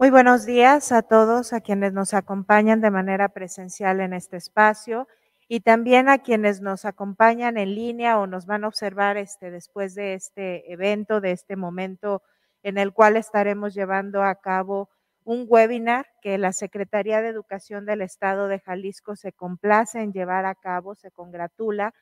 Muy buenos días a todos, a quienes nos acompañan de manera presencial en este espacio y también a quienes nos acompañan en línea o nos van a observar este, después de este evento, de este momento en el cual estaremos llevando a cabo un webinar que la Secretaría de Educación del Estado de Jalisco se complace en llevar a cabo, se congratula,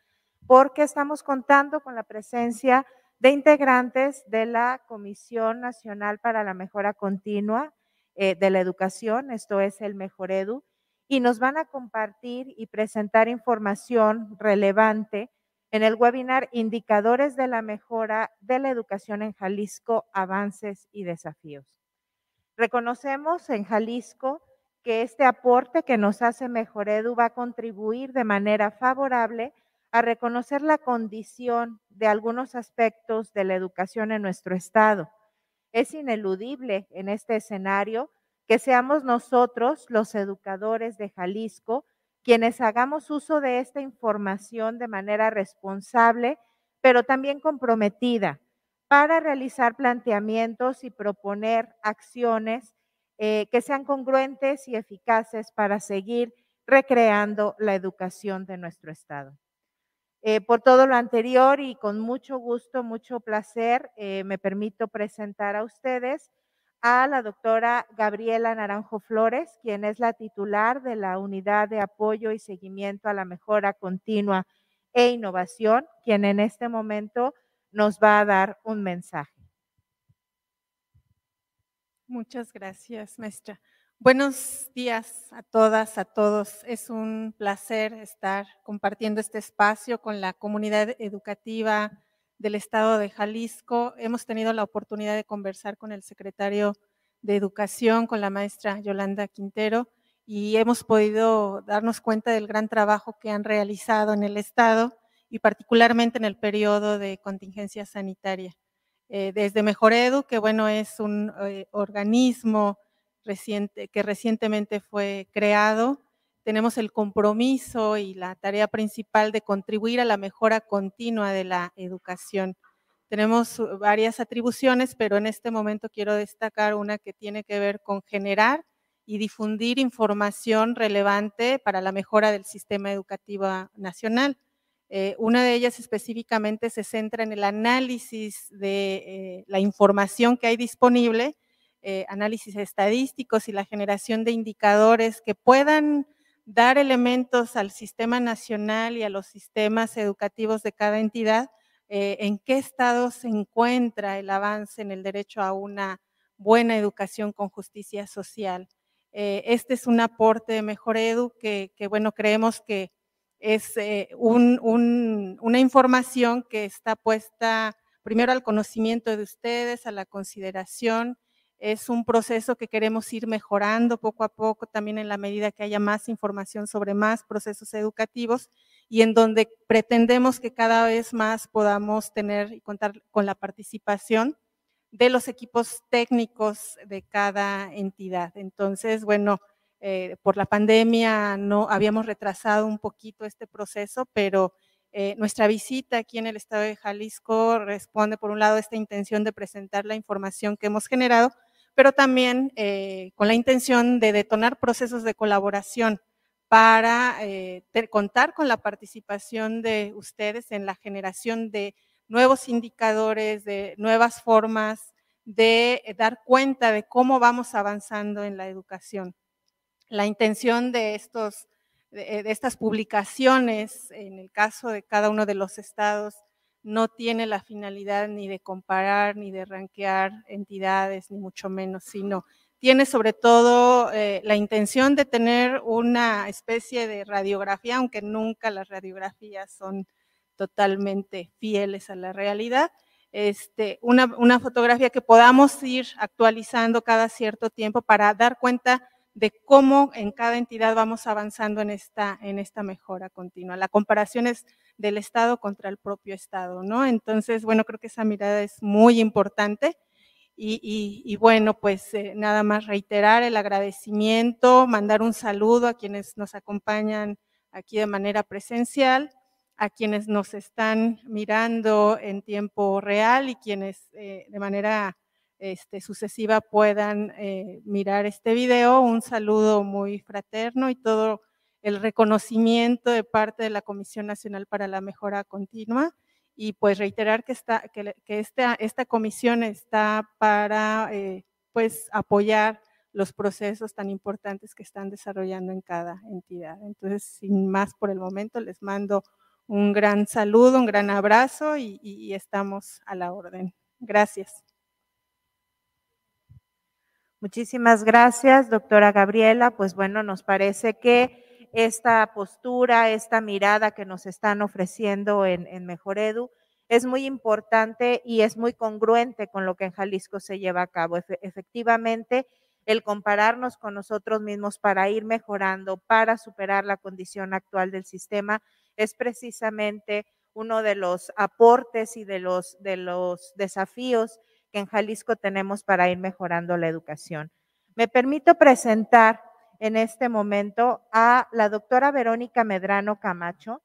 porque estamos contando con la presencia de integrantes de la Comisión Nacional para la Mejora Continua eh, de la Educación, esto es el Mejor Edu, y nos van a compartir y presentar información relevante en el webinar Indicadores de la Mejora de la Educación en Jalisco, Avances y Desafíos. Reconocemos en Jalisco que este aporte que nos hace Mejor Edu va a contribuir de manera favorable a reconocer la condición de algunos aspectos de la educación en nuestro estado. Es ineludible en este escenario que seamos nosotros, los educadores de Jalisco, quienes hagamos uso de esta información de manera responsable, pero también comprometida para realizar planteamientos y proponer acciones eh, que sean congruentes y eficaces para seguir recreando la educación de nuestro Estado. Eh, por todo lo anterior y con mucho gusto, mucho placer, eh, me permito presentar a ustedes a la doctora Gabriela Naranjo Flores, quien es la titular de la Unidad de Apoyo y Seguimiento a la Mejora Continua e Innovación, quien en este momento nos va a dar un mensaje. Muchas gracias, maestra. Buenos días a todas, a todos. Es un placer estar compartiendo este espacio con la comunidad educativa del Estado de Jalisco. Hemos tenido la oportunidad de conversar con el secretario de Educación, con la maestra Yolanda Quintero, y hemos podido darnos cuenta del gran trabajo que han realizado en el Estado y particularmente en el periodo de contingencia sanitaria. Eh, desde Mejor Edu, que bueno, es un eh, organismo que recientemente fue creado, tenemos el compromiso y la tarea principal de contribuir a la mejora continua de la educación. Tenemos varias atribuciones, pero en este momento quiero destacar una que tiene que ver con generar y difundir información relevante para la mejora del sistema educativo nacional. Eh, una de ellas específicamente se centra en el análisis de eh, la información que hay disponible, eh, análisis estadísticos y la generación de indicadores que puedan dar elementos al sistema nacional y a los sistemas educativos de cada entidad, en qué estado se encuentra el avance en el derecho a una buena educación con justicia social. este es un aporte de Mejor Edu que, que bueno, creemos que es eh, una información que está puesta primero al conocimiento de ustedes, a la consideración. Es un proceso que queremos ir mejorando poco a poco, también en la medida que haya más información sobre más procesos educativos y en donde pretendemos que cada vez más podamos tener y contar con la participación de los equipos técnicos de cada entidad. Entonces, bueno, eh, por la pandemia no habíamos retrasado un poquito este proceso, pero eh, nuestra visita aquí en el estado de Jalisco responde por un lado a esta intención de presentar la información que hemos generado, pero también eh, con la intención de detonar procesos de colaboración para contar con la participación de ustedes en la generación de nuevos indicadores, de nuevas formas de dar cuenta de cómo vamos avanzando en la educación. La intención de, estos, de, estas publicaciones, en el caso de cada uno de los estados, no tiene la finalidad ni de comparar ni de ranquear entidades, ni mucho menos, sino tiene sobre todo eh, la intención de tener una especie de radiografía, aunque nunca las radiografías son totalmente fieles a la realidad, este, una, una fotografía que podamos ir actualizando cada cierto tiempo para dar cuenta de cómo en cada entidad vamos avanzando en esta, en esta mejora continua. La comparación es del Estado contra el propio Estado, ¿no? Entonces, bueno, creo que esa mirada es muy importante. Y, bueno, pues eh, nada más reiterar el agradecimiento, mandar un saludo a quienes nos acompañan aquí de manera presencial, a quienes nos están mirando en tiempo real y quienes eh, de manera este, sucesiva puedan eh, mirar este video. Un saludo muy fraterno y todo el reconocimiento de parte de la Comisión Nacional para la Mejora Continua y pues reiterar que, esta, esta comisión está para eh, pues apoyar los procesos tan importantes que están desarrollando en cada entidad. Entonces, sin más por el momento, les mando un gran saludo, un gran abrazo y estamos a la orden. Gracias. Muchísimas gracias, doctora Gabriela. Pues bueno, nos parece que esta postura, esta mirada que nos están ofreciendo en, en Mejor Edu es muy importante y es muy congruente con lo que en Jalisco se lleva a cabo. efectivamente, el compararnos con nosotros mismos para ir mejorando, para superar la condición actual del sistema, es precisamente uno de los aportes y de los, de los desafíos que en Jalisco tenemos para ir mejorando la educación. Me permito presentar en este momento a la doctora Verónica Medrano Camacho.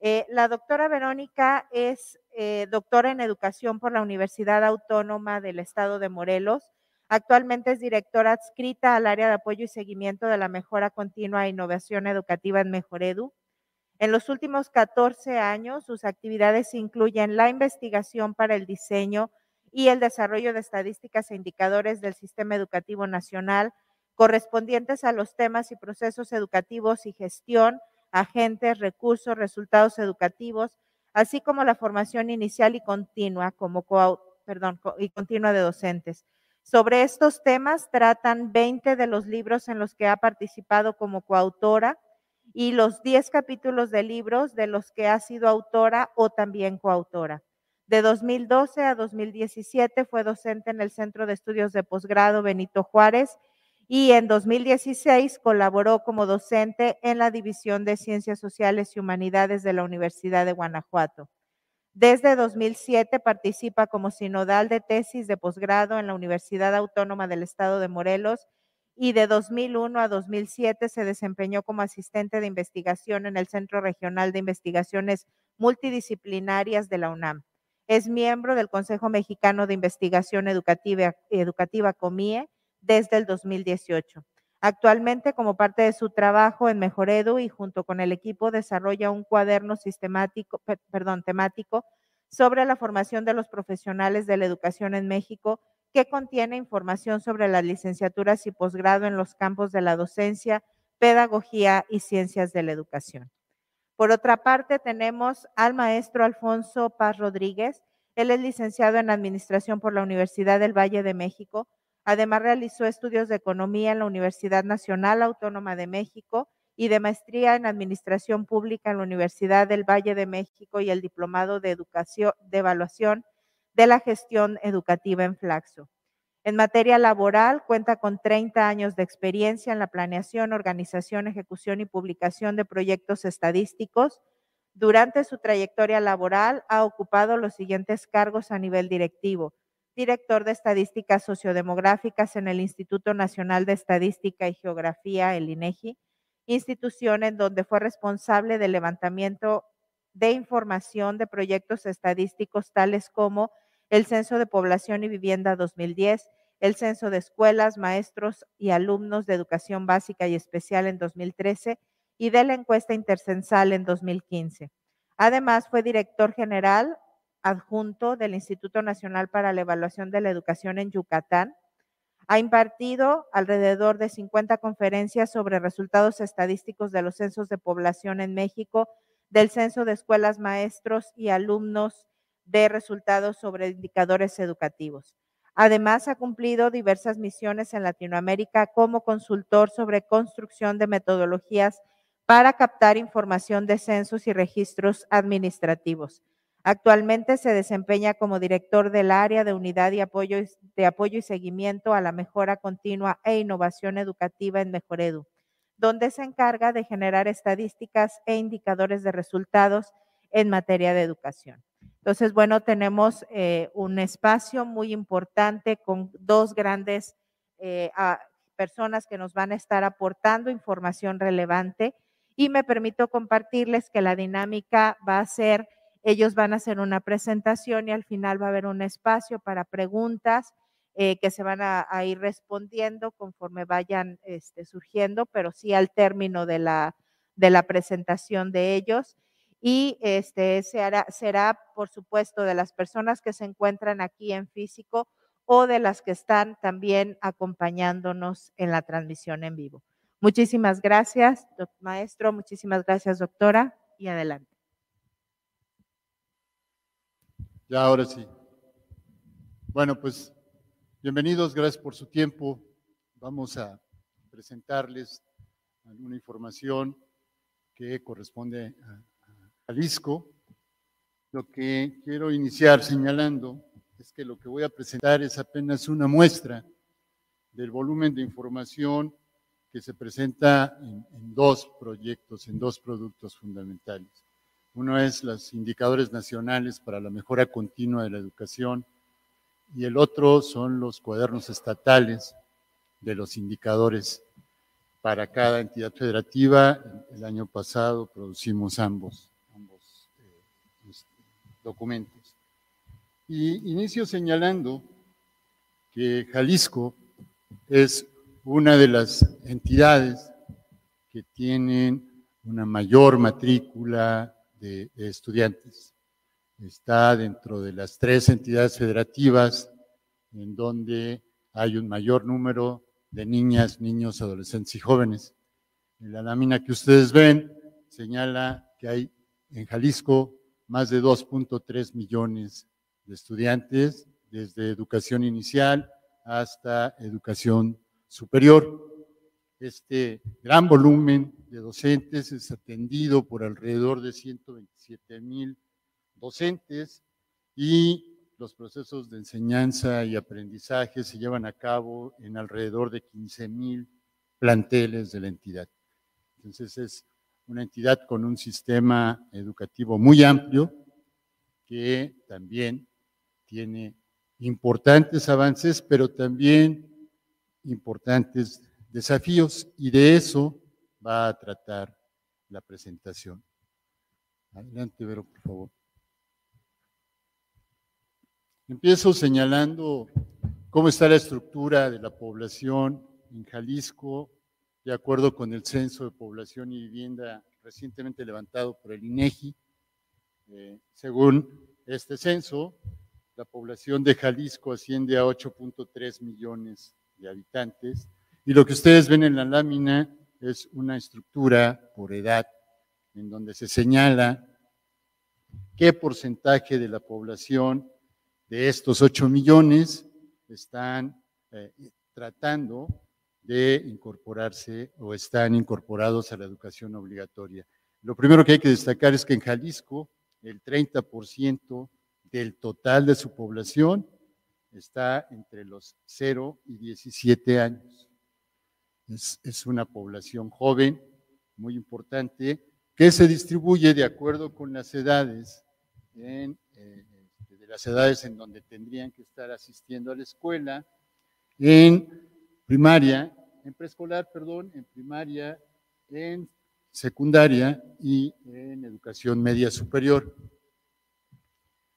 Eh, la doctora Verónica es eh, doctora en educación por la Universidad Autónoma del Estado de Morelos. Actualmente es directora adscrita al área de apoyo y seguimiento de la mejora continua e innovación educativa en Mejoredu. En los últimos 14 años, sus actividades incluyen la investigación para el diseño y el desarrollo de estadísticas e indicadores del sistema educativo nacional correspondientes a los temas y procesos educativos y gestión, agentes, recursos, resultados educativos, así como la formación inicial y continua como perdón, y continua de docentes. Sobre estos temas tratan 20 de los libros en los que ha participado como coautora y los 10 capítulos de libros de los que ha sido autora o también coautora. De 2012 a 2017 fue docente en el Centro de Estudios de Posgrado Benito Juárez y en 2016 colaboró como docente en la División de Ciencias Sociales y Humanidades de la Universidad de Guanajuato. Desde 2007 participa como sinodal de tesis de posgrado en la Universidad Autónoma del Estado de Morelos y de 2001 a 2007 se desempeñó como asistente de investigación en el Centro Regional de Investigaciones Multidisciplinarias de la UNAM. Es miembro del Consejo Mexicano de Investigación Educativa, Educativa COMIE desde el 2018. Actualmente, como parte de su trabajo en Mejoredu y junto con el equipo, desarrolla un cuaderno sistemático, perdón, temático sobre la formación de los profesionales de la educación en México, que contiene información sobre las licenciaturas y posgrado en los campos de la docencia, pedagogía y ciencias de la educación. Por otra parte, tenemos al maestro Alfonso Paz Rodríguez. Él es licenciado en Administración por la Universidad del Valle de México. Además, realizó estudios de Economía en la Universidad Nacional Autónoma de México y de Maestría en Administración Pública en la Universidad del Valle de México y el Diplomado de Evaluación de la Gestión Educativa en Flaxo. En materia laboral, cuenta con 30 años de experiencia en la planeación, organización, ejecución y publicación de proyectos estadísticos. Durante su trayectoria laboral ha ocupado los siguientes cargos a nivel directivo. Director de Estadísticas Sociodemográficas en el Instituto Nacional de Estadística y Geografía, el INEGI, institución en donde fue responsable del levantamiento de información de proyectos estadísticos tales como el Censo de Población y Vivienda 2010, el Censo de Escuelas, Maestros y Alumnos de Educación Básica y Especial en 2013 y de la encuesta intercensal en 2015. Además, fue director general adjunto del Instituto Nacional para la Evaluación de la Educación en Yucatán. Ha impartido alrededor de 50 conferencias sobre resultados estadísticos de los censos de población en México, del censo de escuelas, maestros y alumnos de resultados sobre indicadores educativos. Además, ha cumplido diversas misiones en Latinoamérica como consultor sobre construcción de metodologías para captar información de censos y registros administrativos. Actualmente se desempeña como director del área de unidad de apoyo, y seguimiento a la mejora continua e innovación educativa en Mejoredu, donde se encarga de generar estadísticas e indicadores de resultados en materia de educación. Entonces, bueno, tenemos eh, un espacio muy importante con dos grandes eh, personas que nos van a estar aportando información relevante y me permito compartirles que la dinámica va a ser, ellos van a hacer una presentación y al final va a haber un espacio para preguntas eh, que se van a, ir respondiendo conforme vayan este, surgiendo, pero sí al término de la, de la presentación de ellos. Y este, se hará, será, por supuesto, de las personas que se encuentran aquí en físico o de las que están también acompañándonos en la transmisión en vivo. Muchísimas gracias, maestro. Muchísimas gracias, doctora. Y adelante. Ya, ahora sí. Bueno, pues bienvenidos, gracias por su tiempo. Vamos a presentarles alguna información que corresponde a, Jalisco. Lo que quiero iniciar señalando es que lo que voy a presentar es apenas una muestra del volumen de información que se presenta en, dos proyectos, en dos productos fundamentales. Uno es los indicadores nacionales para la mejora continua de la educación y el otro son los cuadernos estatales de los indicadores para cada entidad federativa. El año pasado producimos ambos, ambos eh, documentos. Y inicio señalando que Jalisco es una de las entidades que tienen una mayor matrícula de, estudiantes. Está dentro de las tres entidades federativas en donde hay un mayor número de niñas, niños, adolescentes y jóvenes. En la lámina que ustedes ven señala que hay en Jalisco más de 2.3 millones de estudiantes, desde educación inicial hasta educación superior. Este gran volumen de docentes es atendido por alrededor de 127 mil docentes y los procesos de enseñanza y aprendizaje se llevan a cabo en alrededor de 15 mil planteles de la entidad. Entonces es una entidad con un sistema educativo muy amplio que también tiene importantes avances, pero también importantes desafíos y de eso va a tratar la presentación. Adelante, Vero, por favor. Empiezo señalando cómo está la estructura de la población en Jalisco, de acuerdo con el Censo de Población y Vivienda recientemente levantado por el INEGI. Eh, según este censo, la población de Jalisco asciende a 8.3 millones de habitantes. Y lo que ustedes ven en la lámina es una estructura por edad, en donde se señala qué porcentaje de la población de estos 8 millones están eh, tratando de incorporarse o están incorporados a la educación obligatoria. Lo primero que hay que destacar es que en Jalisco el 30% del total de su población está entre los 0 y 17 años. Es, una población joven, muy importante, que se distribuye de acuerdo con las edades, en, eh, de las edades en donde tendrían que estar asistiendo a la escuela, en primaria, en preescolar, perdón, en primaria, en secundaria y en educación media superior.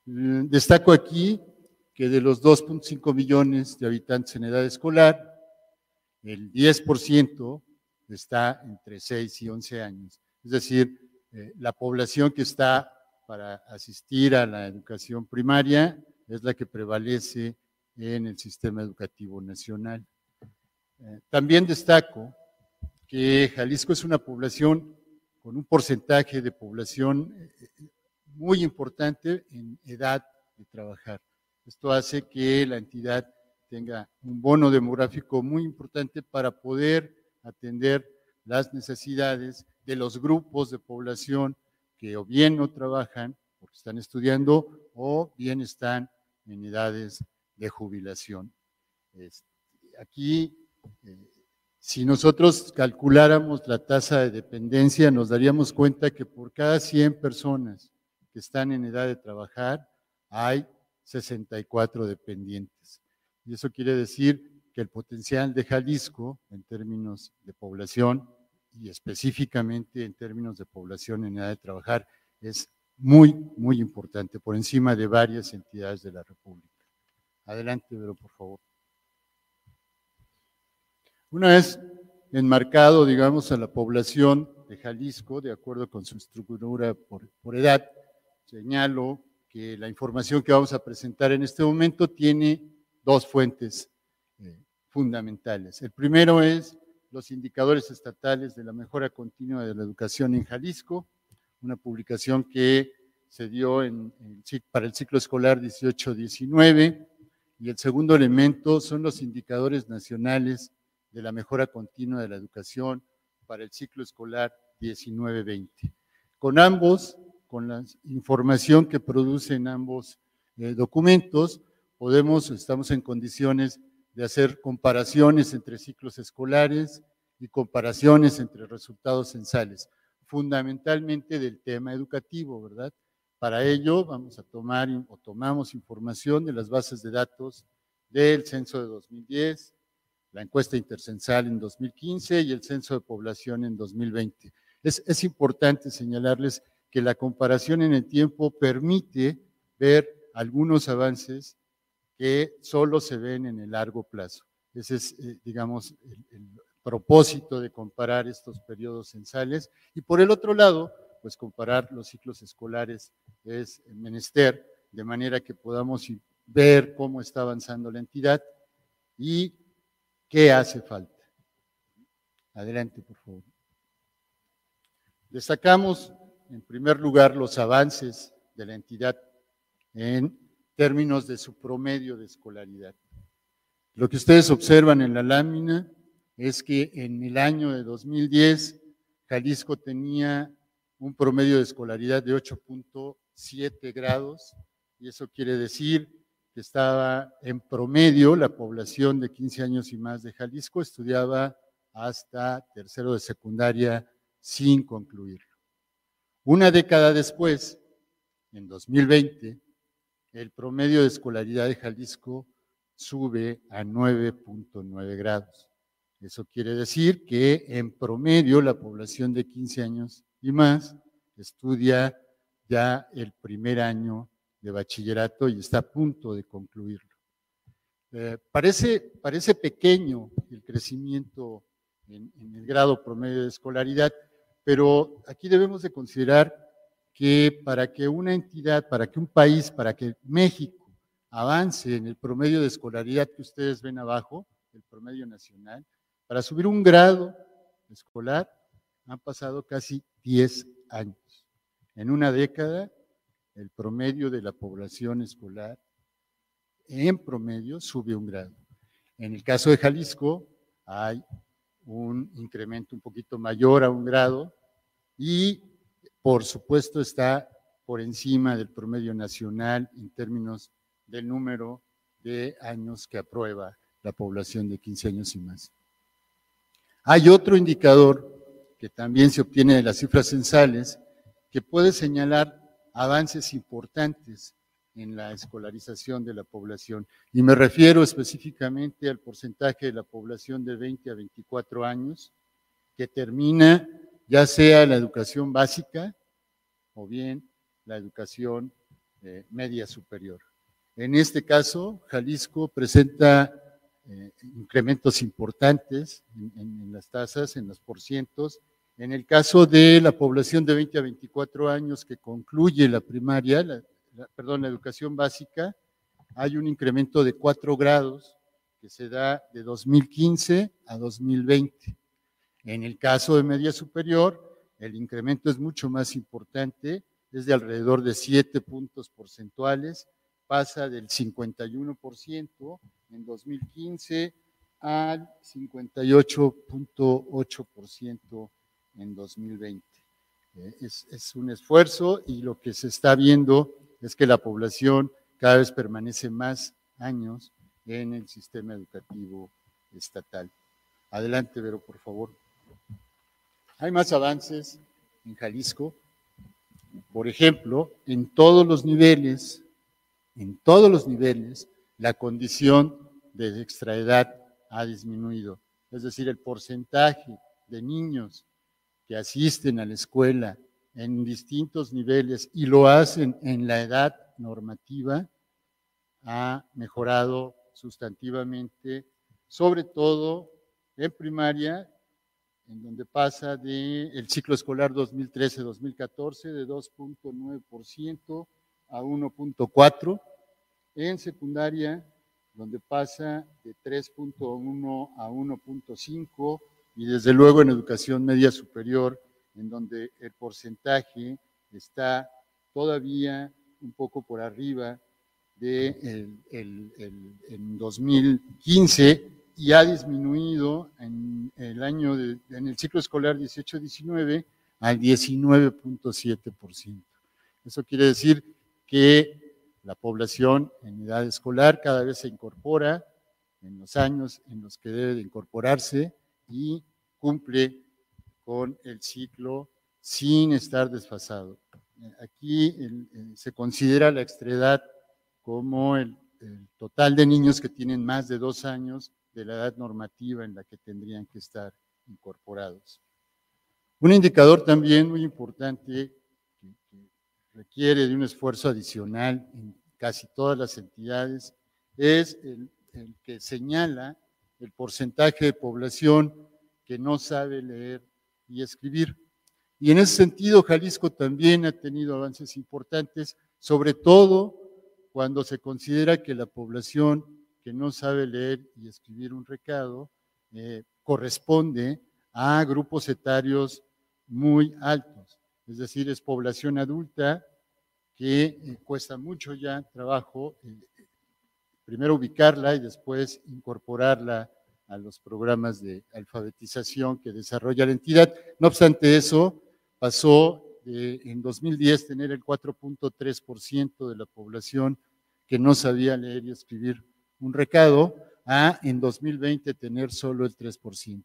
Destaco aquí que de los 2.5 millones de habitantes en edad escolar, el 10% está entre 6 y 11 años. Es decir, eh, la población que está para asistir a la educación primaria es la que prevalece en el sistema educativo nacional. Eh, también destaco que Jalisco es una población con un porcentaje de población eh, muy importante en edad de trabajar. Esto hace que la entidad tenga un bono demográfico muy importante para poder atender las necesidades de los grupos de población que o bien no trabajan porque están estudiando o bien están en edades de jubilación. Aquí, eh, si nosotros calculáramos la tasa de dependencia, nos daríamos cuenta que por cada 100 personas que están en edad de trabajar, hay 64 dependientes. Y eso quiere decir que el potencial de Jalisco en términos de población y específicamente en términos de población en edad de trabajar es muy, muy importante, por encima de varias entidades de la República. Adelante, Vero, por favor. Una vez enmarcado, digamos, a la población de Jalisco, de acuerdo con su estructura por, por edad, señalo que la información que vamos a presentar en este momento tiene dos fuentes eh, fundamentales. El primero es los indicadores estatales de la mejora continua de la educación en Jalisco, una publicación que se dio para el ciclo escolar 18-19. Y el segundo elemento son los indicadores nacionales de la mejora continua de la educación para el ciclo escolar 19-20. Con ambos, con la información que producen ambos eh, documentos, podemos, estamos en condiciones de hacer comparaciones entre ciclos escolares y comparaciones entre resultados censales, fundamentalmente del tema educativo, ¿verdad? Para ello vamos a tomar o tomamos información de las bases de datos del censo de 2010, la encuesta intercensal en 2015 y el censo de población en 2020. Es, es importante señalarles que la comparación en el tiempo permite ver algunos avances que solo se ven en el largo plazo. Ese es, eh, digamos, el, propósito de comparar estos periodos censales. Y por el otro lado, pues comparar los ciclos escolares es menester, de manera que podamos ver cómo está avanzando la entidad y qué hace falta. Adelante, por favor. Destacamos, en primer lugar, los avances de la entidad en términos de su promedio de escolaridad. Lo que ustedes observan en la lámina es que en el año de 2010 Jalisco tenía un promedio de escolaridad de 8.7 grados y eso quiere decir que estaba en promedio la población de 15 años y más de Jalisco estudiaba hasta tercero de secundaria sin concluirlo. Una década después, en 2020, el promedio de escolaridad de Jalisco sube a 9.9 grados. Eso quiere decir que en promedio la población de 15 años y más estudia ya el primer año de bachillerato y está a punto de concluirlo. Eh, parece, parece pequeño el crecimiento en, en el grado promedio de escolaridad, pero aquí debemos de considerar que para que una entidad, para que un país, para que México avance en el promedio de escolaridad que ustedes ven abajo, el promedio nacional, para subir un grado escolar han pasado casi 10 años. En una década, el promedio de la población escolar en promedio sube un grado. En el caso de Jalisco hay un incremento un poquito mayor a un grado y por supuesto está por encima del promedio nacional en términos del número de años que aprueba la población de 15 años y más. Hay otro indicador que también se obtiene de las cifras censales que puede señalar avances importantes en la escolarización de la población. Y me refiero específicamente al porcentaje de la población de 20 a 24 años que termina ya sea la educación básica o bien la educación eh, media superior. En este caso, Jalisco presenta eh, incrementos importantes en, las tasas, en los porcientos. En el caso de la población de 20 a 24 años que concluye la primaria, perdón, la educación básica, hay un incremento de 4 grados que se da de 2015 a 2020. En el caso de media superior, el incremento es mucho más importante, es de alrededor de 7 puntos porcentuales, pasa del 51% en 2015 al 58.8% en 2020. Eh, es, es un esfuerzo y lo que se está viendo es que la población cada vez permanece más años en el sistema educativo estatal. Adelante, Vero, por favor. Hay más avances en Jalisco. Por ejemplo, en todos los niveles, en todos los niveles, la condición de extraedad ha disminuido. Es decir, el porcentaje de niños que asisten a la escuela en distintos niveles y lo hacen en la edad normativa ha mejorado sustantivamente, sobre todo en primaria, en donde pasa del el ciclo escolar 2013-2014 de 2.9% a 1.4%, en secundaria, donde pasa de 3.1 a 1.5%, y desde luego en educación media superior, en donde el porcentaje está todavía un poco por arriba de el, en 2015 y ha disminuido en el año en el ciclo escolar 18-19 al 19.7%. Eso quiere decir que la población en edad escolar cada vez se incorpora en los años en los que debe de incorporarse y cumple con el ciclo sin estar desfasado. Aquí se considera la extredad como el, total de niños que tienen más de dos años de la edad normativa en la que tendrían que estar incorporados. Un indicador también muy importante que, requiere de un esfuerzo adicional en casi todas las entidades es el, el que señala el porcentaje de población que no sabe leer y escribir. Y en ese sentido, Jalisco también ha tenido avances importantes, sobre todo cuando se considera que la población que no sabe leer y escribir un recado eh, corresponde a grupos etarios muy altos. Es decir, es población adulta que eh, cuesta mucho ya trabajo eh, primero ubicarla y después incorporarla a los programas de alfabetización que desarrolla la entidad. No obstante eso, pasó en 2010 tener el 4.3% de la población que no sabía leer y escribir un recado, a en 2020 tener solo el 3%.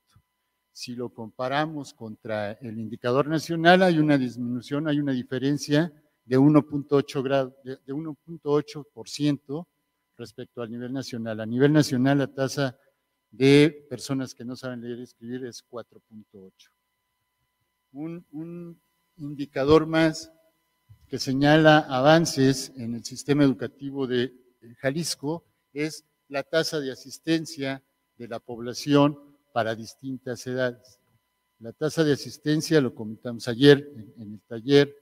Si lo comparamos contra el indicador nacional, hay una disminución, hay una diferencia de 1.8 grado, de 1.8% respecto al nivel nacional. A nivel nacional, la tasa de personas que no saben leer y escribir es 4.8 un, indicador más que señala avances en el sistema educativo de Jalisco es la tasa de asistencia de la población para distintas edades. La tasa de asistencia, lo comentamos ayer en, el taller,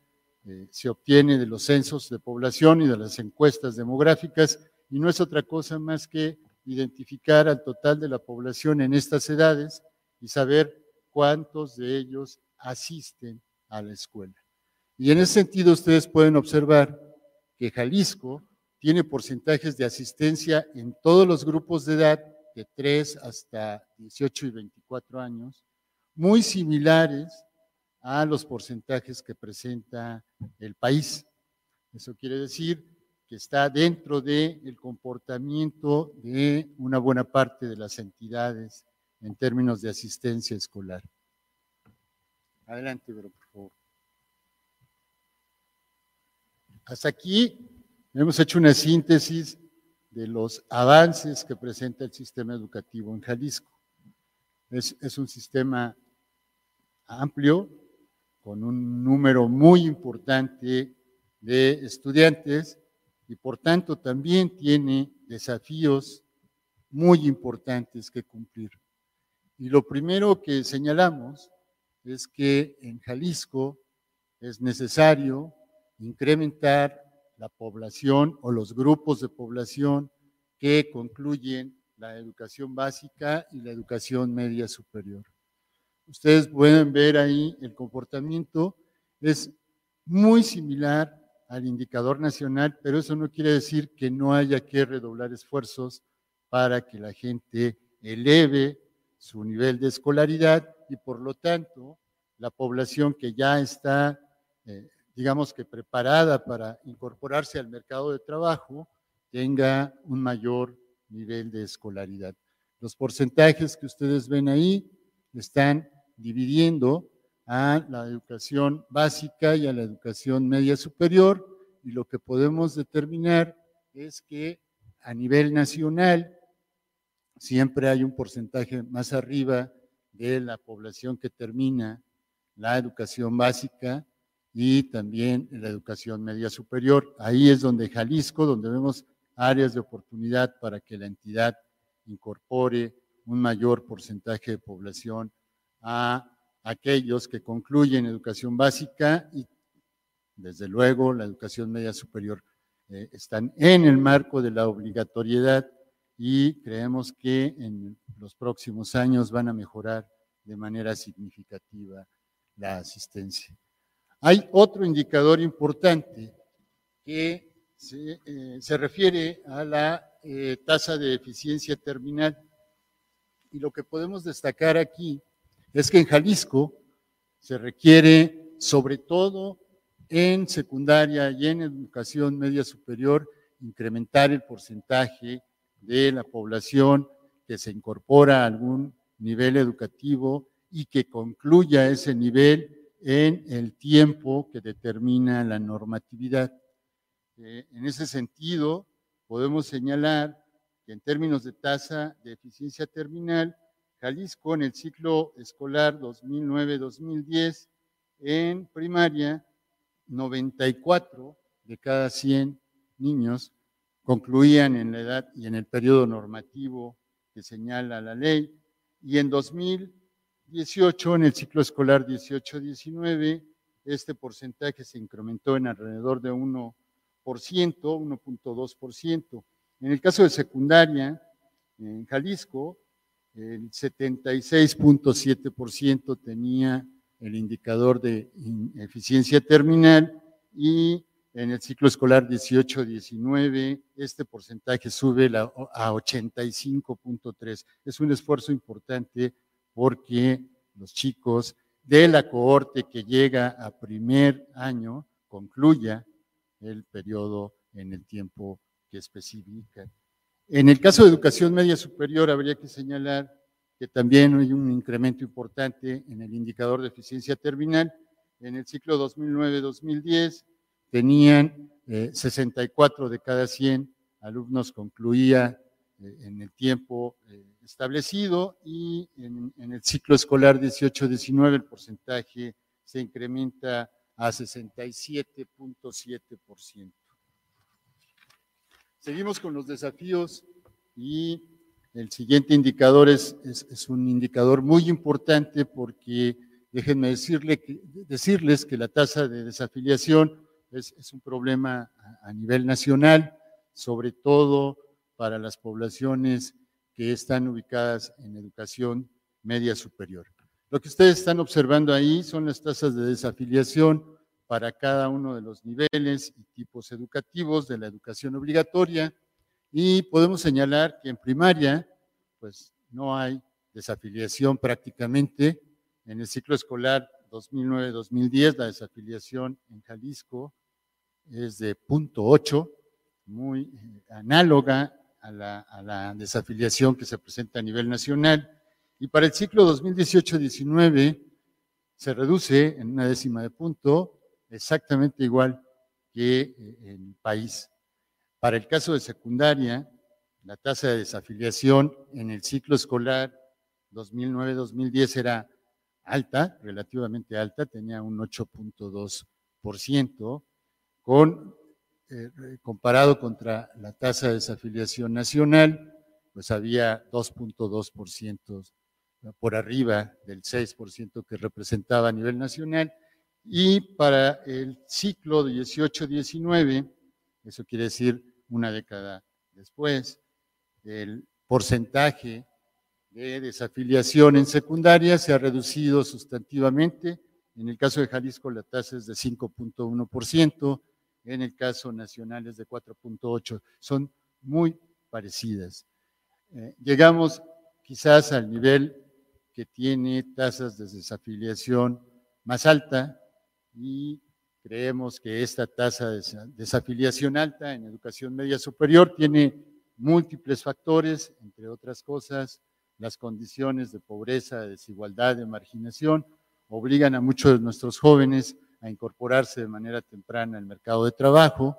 eh, se obtiene de los censos de población y de las encuestas demográficas y no es otra cosa más que identificar al total de la población en estas edades y saber cuántos de ellos asisten a la escuela. Y en ese sentido ustedes pueden observar que Jalisco tiene porcentajes de asistencia en todos los grupos de edad de 3 hasta 18 y 24 años, muy similares a los porcentajes que presenta el país. Eso quiere decir que está dentro del comportamiento de una buena parte de las entidades en términos de asistencia escolar. Adelante, por favor. Hasta aquí hemos hecho una síntesis de los avances que presenta el sistema educativo en Jalisco. Es un sistema amplio, con un número muy importante de estudiantes y por tanto también tiene desafíos muy importantes que cumplir. Y lo primero que señalamos es que en Jalisco es necesario incrementar la población o los grupos de población que concluyen la educación básica y la educación media superior. Ustedes pueden ver ahí el comportamiento, es muy similar al indicador nacional, pero eso no quiere decir que no haya que redoblar esfuerzos para que la gente eleve su nivel de escolaridad y por lo tanto la población que ya está, eh, digamos que preparada para incorporarse al mercado de trabajo, tenga un mayor nivel de escolaridad. Los porcentajes que ustedes ven ahí están dividiendo a la educación básica y a la educación media superior y lo que podemos determinar es que a nivel nacional siempre hay un porcentaje más arriba de la población que termina la educación básica y también la educación media superior. Ahí es donde Jalisco, donde vemos áreas de oportunidad para que la entidad incorpore un mayor porcentaje de población a aquellos que concluyen educación básica y desde luego la educación media superior eh, están en el marco de la obligatoriedad y creemos que en los próximos años van a mejorar de manera significativa la asistencia. Hay otro indicador importante que se, eh, refiere a la eh, tasa de eficiencia terminal. Y lo que podemos destacar aquí es que en Jalisco se requiere, sobre todo en secundaria y en educación media superior, incrementar el porcentaje de la población que se incorpora a algún nivel educativo y que concluya ese nivel en el tiempo que determina la normatividad. Eh, en ese sentido, podemos señalar que en términos de tasa de eficiencia terminal, Jalisco en el ciclo escolar 2009-2010 en primaria, 94 de cada 100 niños concluían en la edad y en el periodo normativo que señala la ley. Y en 2018, en el ciclo escolar 18-19, este porcentaje se incrementó en alrededor de 1%, 1.2%. En el caso de secundaria, en Jalisco, el 76.7% tenía el indicador de eficiencia terminal y en el ciclo escolar 18-19 este porcentaje sube a 85.3. Es un esfuerzo importante porque los chicos de la cohorte que llega a primer año concluya el periodo en el tiempo que especifica. En el caso de educación media superior habría que señalar que también hay un incremento importante en el indicador de eficiencia terminal. En el ciclo 2009-2010 tenían 64 eh, de cada 100 alumnos concluía eh, en el tiempo eh, establecido y en, en, el ciclo escolar 18-19 el porcentaje se incrementa a 67.7%. Seguimos con los desafíos y el siguiente indicador es, es, un indicador muy importante porque déjenme decirle decirles que la tasa de desafiliación es, un problema a, a nivel nacional, sobre todo para las poblaciones que están ubicadas en educación media superior. Lo que ustedes están observando ahí son las tasas de desafiliación para cada uno de los niveles y tipos educativos de la educación obligatoria y podemos señalar que en primaria pues no hay desafiliación prácticamente. En el ciclo escolar 2009-2010 la desafiliación en Jalisco es de 0.8, muy eh, análoga a la, a la desafiliación que se presenta a nivel nacional. Y para el ciclo 2018-19 se reduce en una décima de punto exactamente igual que eh, en el país. Para el caso de secundaria, la tasa de desafiliación en el ciclo escolar 2009-2010 era alta, relativamente alta, tenía un 8.2%, con, eh, comparado contra la tasa de desafiliación nacional, pues había 2.2% por arriba del 6% que representaba a nivel nacional y para el ciclo 18-19, eso quiere decir una década después, el porcentaje de desafiliación en secundaria se ha reducido sustantivamente. En el caso de Jalisco la tasa es de 5.1%, en el caso nacional es de 4.8%. Son muy parecidas. Eh, llegamos quizás al nivel que tiene tasas de desafiliación más alta, y creemos que esta tasa de desafiliación alta en educación media superior tiene múltiples factores, entre otras cosas, las condiciones de pobreza, de desigualdad, de marginación, obligan a muchos de nuestros jóvenes a incorporarse de manera temprana al mercado de trabajo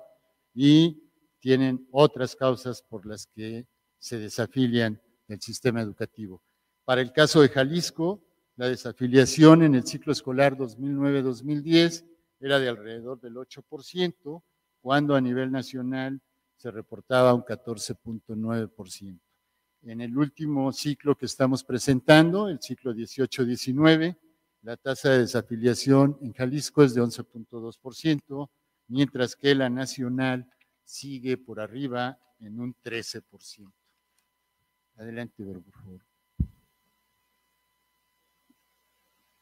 y tienen otras causas por las que se desafilian del sistema educativo. Para el caso de Jalisco, la desafiliación en el ciclo escolar 2009-2010 era de alrededor del 8%, cuando a nivel nacional se reportaba un 14.9%. en el último ciclo que estamos presentando, el ciclo 18-19, la tasa de desafiliación en Jalisco es de 11.2%, mientras que la nacional sigue por arriba en un 13%. Adelante, por favor.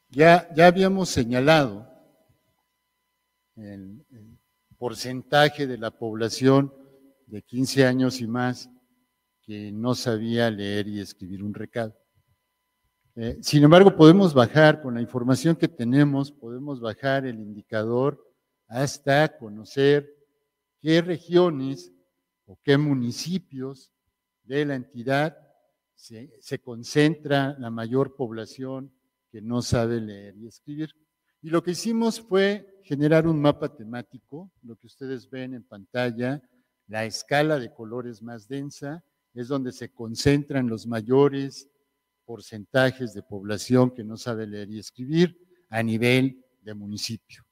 Ya, ya habíamos señalado el, el porcentaje de la población de 15 años y más que no sabía leer y escribir un recado. Eh, sin embargo, podemos bajar, con la información que tenemos, podemos bajar el indicador hasta conocer qué regiones o qué municipios de la entidad se, se, concentra la mayor población que no sabe leer y escribir. Y lo que hicimos fue generar un mapa temático, lo que ustedes ven en pantalla, la escala de colores más densa, es donde se concentran los mayores porcentajes de población que no sabe leer y escribir a nivel de municipio.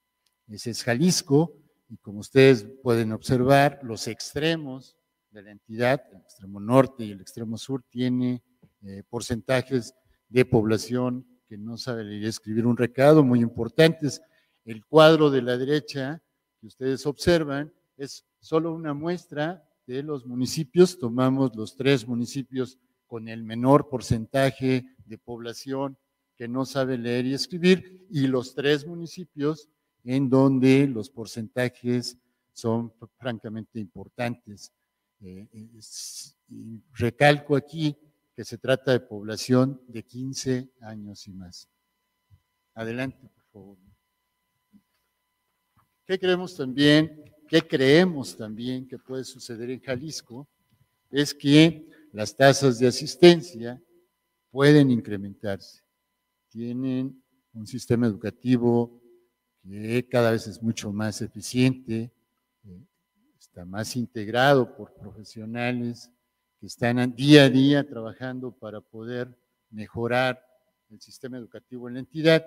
Ese es Jalisco y como ustedes pueden observar, los extremos de la entidad, el extremo norte y el extremo sur, tiene eh, porcentajes de población que no sabe leer y escribir un recado muy importantes. El cuadro de la derecha que ustedes observan es solo una muestra de los municipios. Tomamos los tres municipios con el menor porcentaje de población que no sabe leer y escribir y los tres municipios en donde los porcentajes son francamente importantes. Eh, y recalco aquí que se trata de población de 15 años y más. Adelante, por favor. ¿Qué creemos también? ¿Qué creemos también que puede suceder en Jalisco? Es que las tasas de asistencia pueden incrementarse. Tienen un sistema educativo que cada vez es mucho más eficiente, eh, está más integrado por profesionales que están día a día trabajando para poder mejorar el sistema educativo en la entidad.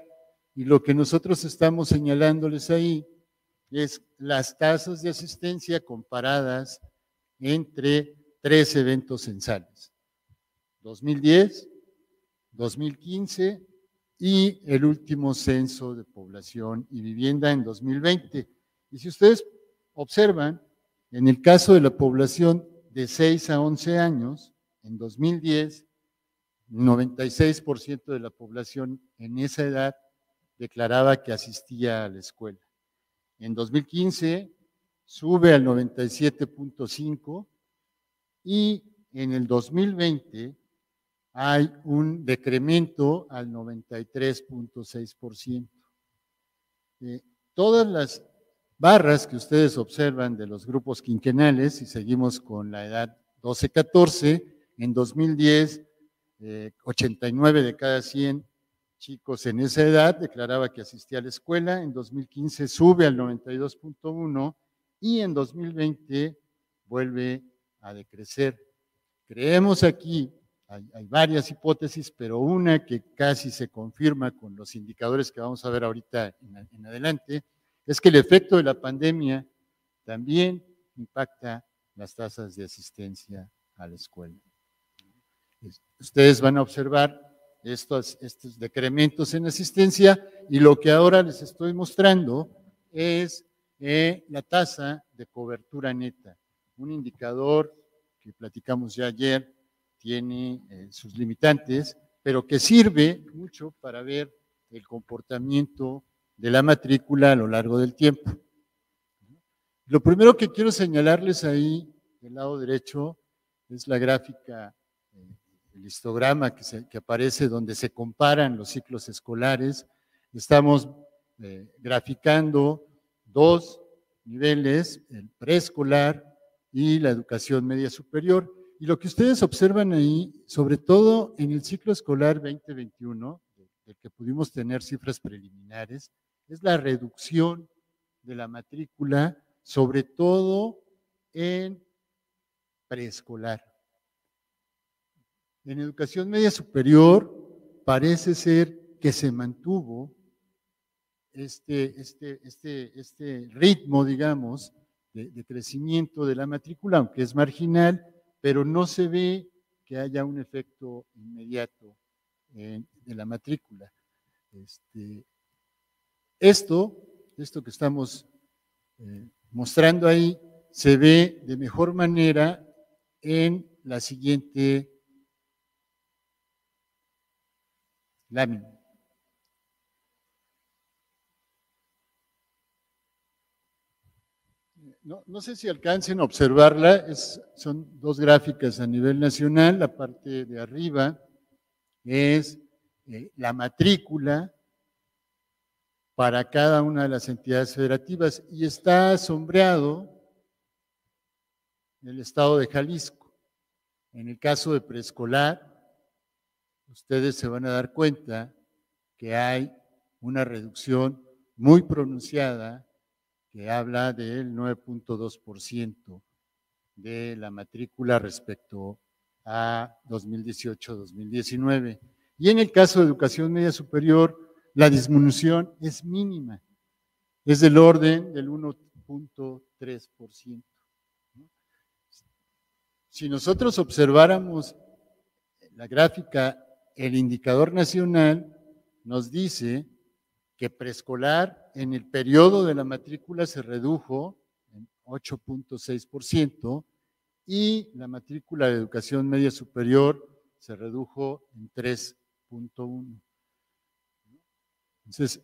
Y lo que nosotros estamos señalándoles ahí es las tasas de asistencia comparadas entre tres eventos censales. 2010, 2015 y el último censo de población y vivienda en 2020. Y si ustedes observan, en el caso de la población de 6 a 11 años, en 2010, 96% de la población en esa edad declaraba que asistía a la escuela. En 2015 sube al 97.5 y en el 2020 hay un decremento al 93.6%. Eh, todas las barras que ustedes observan de los grupos quinquenales, si seguimos con la edad 12-14, en 2010, 89 eh, de cada 100 chicos en esa edad declaraba que asistía a la escuela, en 2015 sube al 92.1 y en 2020 vuelve a decrecer. Creemos aquí, hay, varias hipótesis, pero una que casi se confirma con los indicadores que vamos a ver ahorita en, en adelante, es que el efecto de la pandemia también impacta las tasas de asistencia a la escuela. Ustedes van a observar estos, estos decrementos en asistencia y lo que ahora les estoy mostrando es eh, la tasa de cobertura neta un indicador que platicamos ya ayer, tiene eh, sus limitantes, pero que sirve mucho para ver el comportamiento de la matrícula a lo largo del tiempo. Lo primero que quiero señalarles ahí, del lado derecho, es la gráfica, eh, el histograma que, aparece donde se comparan los ciclos escolares. Estamos eh, graficando dos niveles, el preescolar y la educación media superior. Y lo que ustedes observan ahí, sobre todo en el ciclo escolar 2021, del que pudimos tener cifras preliminares, es la reducción de la matrícula, sobre todo en preescolar. En educación media superior parece ser que se mantuvo este, este, este, este ritmo, digamos, de, crecimiento de la matrícula, aunque es marginal, pero no se ve que haya un efecto inmediato de la matrícula. Este, esto, esto que estamos eh, mostrando ahí, se ve de mejor manera en la siguiente lámina. No, sé si alcancen a observarla, son dos gráficas a nivel nacional, la parte de arriba es eh, la matrícula para cada una de las entidades federativas y está sombreado el estado de Jalisco. En el caso de preescolar, ustedes se van a dar cuenta que hay una reducción muy pronunciada que habla del 9.2% de la matrícula respecto a 2018-2019. Y en el caso de educación media superior, la disminución es mínima, es del orden del 1.3%. Si nosotros observáramos la gráfica, el indicador nacional nos dice que preescolar en el periodo de la matrícula se redujo en 8.6% y la matrícula de educación media superior se redujo en 3.1%. Entonces,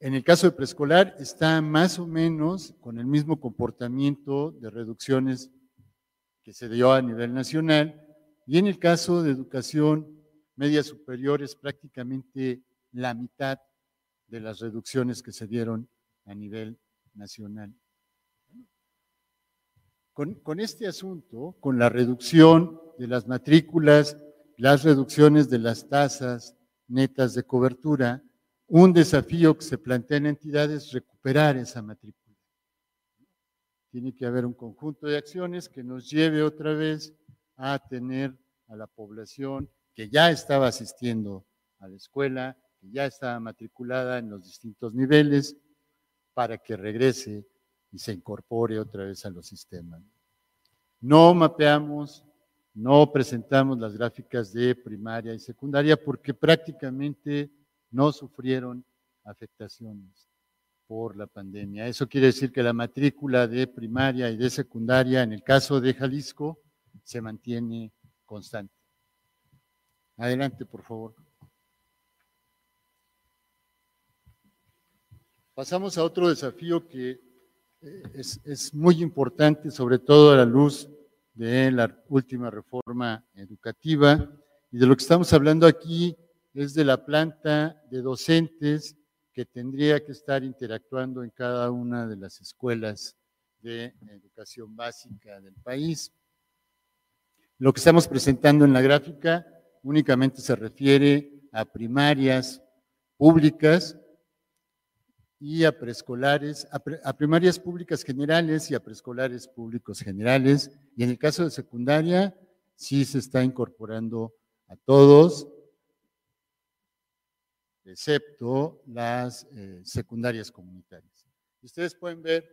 en el caso de preescolar está más o menos con el mismo comportamiento de reducciones que se dio a nivel nacional y en el caso de educación media superior es prácticamente la mitad de las reducciones que se dieron a nivel nacional. Con, con, este asunto, con la reducción de las matrículas, las reducciones de las tasas netas de cobertura, un desafío que se plantea en entidades es recuperar esa matrícula. Tiene que haber un conjunto de acciones que nos lleve otra vez a tener a la población que ya estaba asistiendo a la escuela, ya estaba matriculada en los distintos niveles, para que regrese y se incorpore otra vez a los sistemas. No mapeamos, no presentamos las gráficas de primaria y secundaria porque prácticamente no sufrieron afectaciones por la pandemia. Eso quiere decir que la matrícula de primaria y de secundaria, en el caso de Jalisco, se mantiene constante. Adelante, por favor. Pasamos a otro desafío que eh, es, es, muy importante, sobre todo a la luz de la última reforma educativa. Y de lo que estamos hablando aquí es de la planta de docentes que tendría que estar interactuando en cada una de las escuelas de educación básica del país. Lo que estamos presentando en la gráfica únicamente se refiere a primarias públicas y a preescolares, a, primarias públicas generales y a preescolares públicos generales. Y en el caso de secundaria, sí se está incorporando a todos excepto las eh, secundarias comunitarias. Ustedes pueden ver,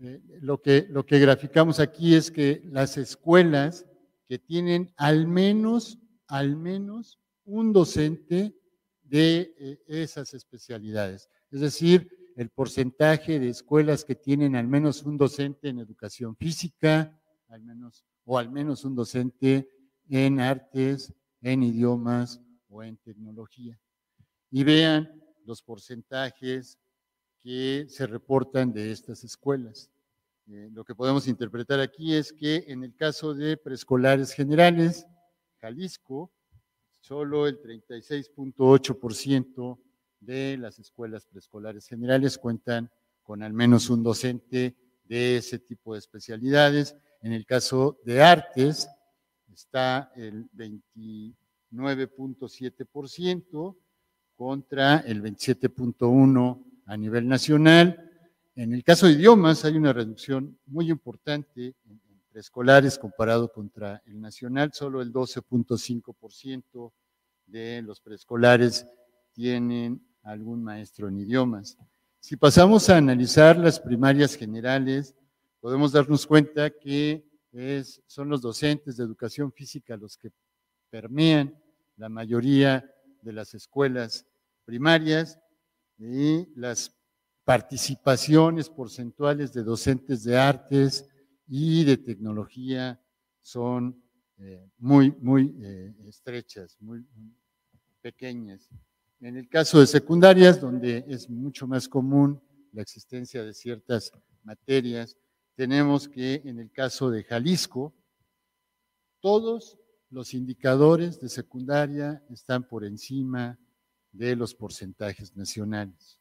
eh, lo, que, lo que graficamos aquí es que las escuelas que tienen al menos, al menos un docente de eh, esas especialidades. Es decir, el porcentaje de escuelas que tienen al menos un docente en educación física, al menos, o al menos un docente en artes, en idiomas o en tecnología y vean los porcentajes que se reportan de estas escuelas. Eh, lo que podemos interpretar aquí es que en el caso de preescolares generales, Jalisco, solo el 36.8% de las escuelas preescolares generales cuentan con al menos un docente de ese tipo de especialidades. En el caso de artes, está el 29.7%, contra el 27.1 a nivel nacional. En el caso de idiomas hay una reducción muy importante en preescolares comparado contra el nacional, solo el 12.5% de los preescolares tienen algún maestro en idiomas. Si pasamos a analizar las primarias generales, podemos darnos cuenta que son los docentes de educación física los que permean la mayoría de las escuelas primarias y las participaciones porcentuales de docentes de artes y de tecnología son eh, muy, muy eh, estrechas, muy, pequeñas. En el caso de secundarias, donde es mucho más común la existencia de ciertas materias, tenemos que en el caso de Jalisco, todos los indicadores de secundaria están por encima de los porcentajes nacionales.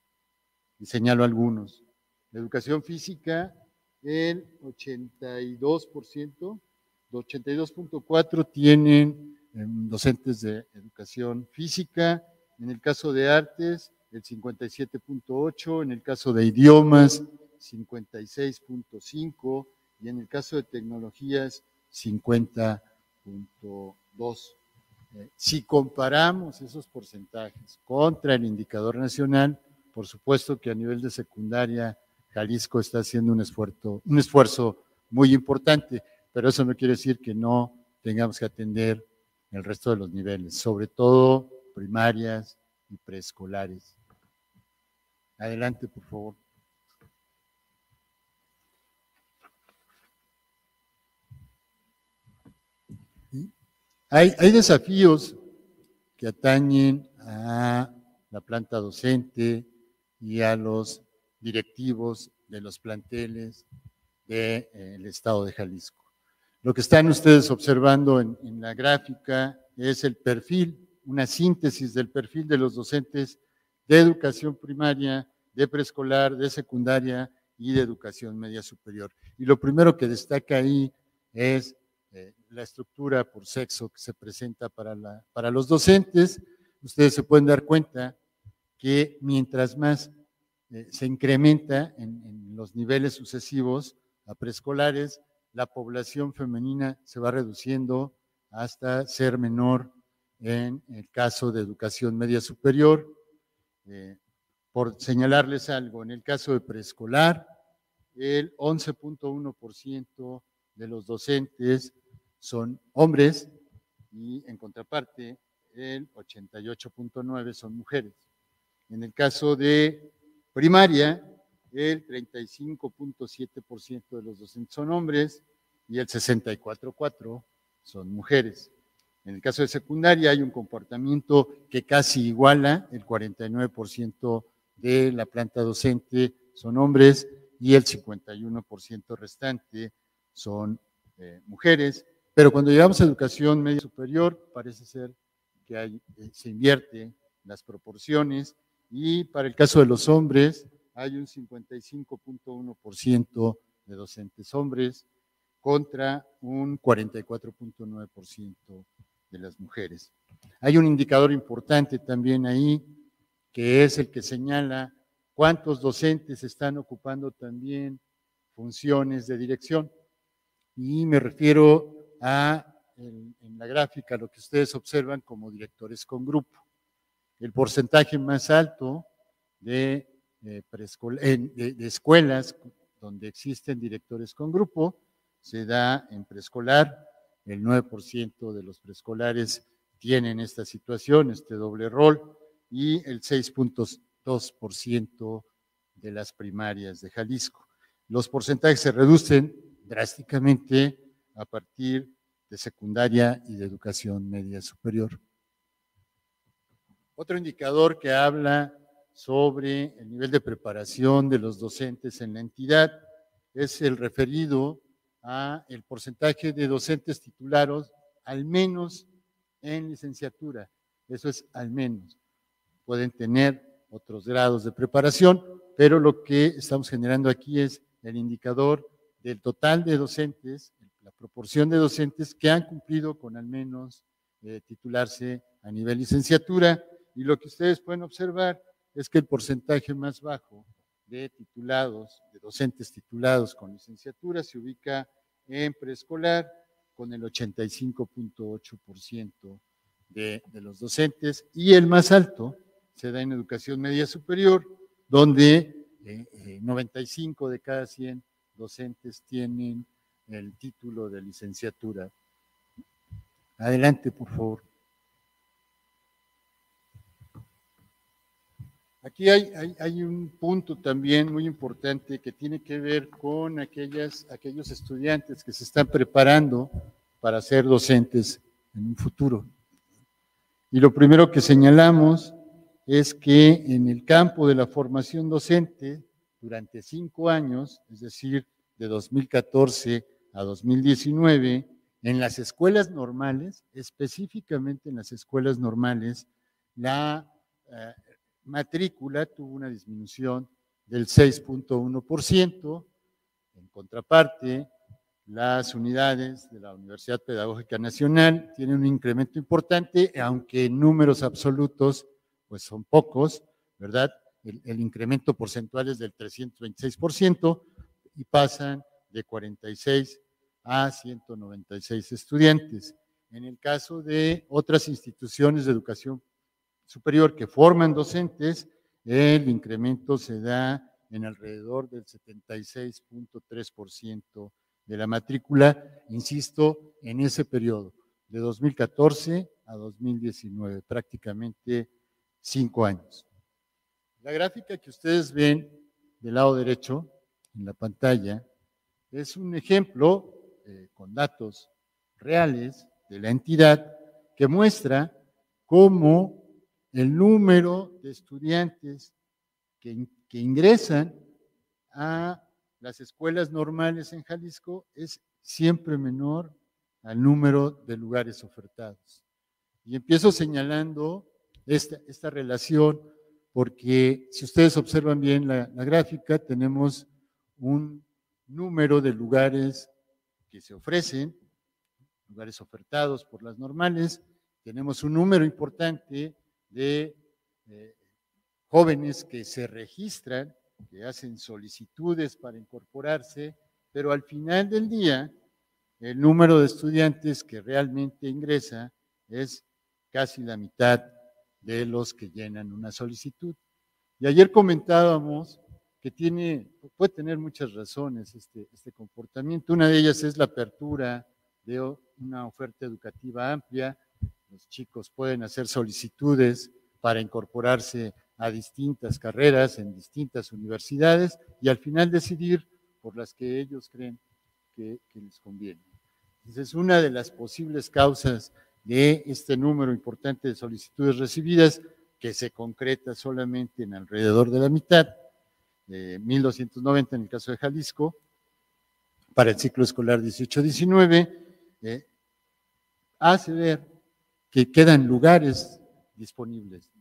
Y señalo algunos. La educación física, el 82%, 82.4 tienen em, docentes de educación física, en el caso de artes, el 57.8, en el caso de idiomas, 56.5 y en el caso de tecnologías, 50.2. Eh, si comparamos esos porcentajes contra el indicador nacional, por supuesto que a nivel de secundaria, Jalisco está haciendo un esfuerzo, un esfuerzo muy importante, pero eso no quiere decir que no tengamos que atender el resto de los niveles, sobre todo primarias y preescolares. Adelante, por favor. Hay, desafíos que atañen a la planta docente y a los directivos de los planteles del estado de Jalisco. Lo que están ustedes observando en, en, la gráfica es el perfil, una síntesis del perfil de los docentes de educación primaria, de preescolar, de secundaria y de educación media superior. Y lo primero que destaca ahí es eh, la estructura por sexo que se presenta para, la, para los docentes, ustedes se pueden dar cuenta que mientras más eh, se incrementa en, en, los niveles sucesivos a preescolares, la población femenina se va reduciendo hasta ser menor en el caso de educación media superior. Eh, por señalarles algo, en el caso de preescolar, el 11.1% de los docentes son hombres y en contraparte el 88.9 son mujeres. En el caso de primaria, el 35.7% de los docentes son hombres y el 64.4% son mujeres. En el caso de secundaria hay un comportamiento que casi iguala, el 49% de la planta docente son hombres y el 51% restante son eh, mujeres. Pero cuando llegamos a educación media superior, parece ser que eh, se invierte las proporciones y para el caso de los hombres hay un 55.1% de docentes hombres contra un 44.9% de las mujeres. Hay un indicador importante también ahí, que es el que señala cuántos docentes están ocupando también funciones de dirección. Y me refiero a, en, la gráfica, lo que ustedes observan como directores con grupo. El porcentaje más alto de, eh, de, escuelas donde existen directores con grupo se da en preescolar. El 9% de los preescolares tienen esta situación, este doble rol, y el 6.2% de las primarias de Jalisco. Los porcentajes se reducen drásticamente a partir de secundaria y de educación media superior. Otro indicador que habla sobre el nivel de preparación de los docentes en la entidad es el referido a el porcentaje de docentes titulados al menos en licenciatura. Eso es al menos. Pueden tener otros grados de preparación, pero lo que estamos generando aquí es el indicador del total de docentes, la proporción de docentes que han cumplido con al menos eh, titularse a nivel licenciatura. Y lo que ustedes pueden observar es que el porcentaje más bajo de titulados, de docentes titulados con licenciatura, se ubica en preescolar con el 85.8% de, de los docentes y el más alto se da en educación media superior, donde 95 eh, eh, de cada 100 docentes tienen el título de licenciatura. Adelante, por favor. Aquí hay, hay, un punto también muy importante que tiene que ver con aquellas, aquellos estudiantes que se están preparando para ser docentes en un futuro. Y lo primero que señalamos es que en el campo de la formación docente, durante cinco años, es decir, de 2014 a 2019, en las escuelas normales, específicamente en las escuelas normales, la eh, matrícula tuvo una disminución del 6.1%. En contraparte, las unidades de la Universidad Pedagógica Nacional tienen un incremento importante, aunque en números absolutos pues son pocos, ¿verdad? El, incremento porcentual es del 326% y pasan de 46 a 196 estudiantes. En el caso de otras instituciones de educación superior que forman docentes, el incremento se da en alrededor del 76.3% de la matrícula, insisto, en ese periodo, de 2014 a 2019, prácticamente cinco años. La gráfica que ustedes ven del lado derecho en la pantalla es un ejemplo eh, con datos reales de la entidad que muestra cómo el número de estudiantes que, ingresan a las escuelas normales en Jalisco es siempre menor al número de lugares ofertados. Y empiezo señalando esta, relación porque si ustedes observan bien la, gráfica, tenemos un número de lugares que se ofrecen, lugares ofertados por las normales, tenemos un número importante de eh, jóvenes que se registran, que hacen solicitudes para incorporarse, pero al final del día, el número de estudiantes que realmente ingresa es casi la mitad de los que llenan una solicitud. Y ayer comentábamos que tiene, puede tener muchas razones este, este comportamiento. Una de ellas es la apertura de una oferta educativa amplia. Los chicos pueden hacer solicitudes para incorporarse a distintas carreras en distintas universidades y al final decidir por las que ellos creen que, que les conviene. Entonces, una de las posibles causas de este número importante de solicitudes recibidas, que se concreta solamente en alrededor de la mitad, de 1.290 en el caso de Jalisco, para el ciclo escolar 18-19, eh, hace ver que quedan lugares disponibles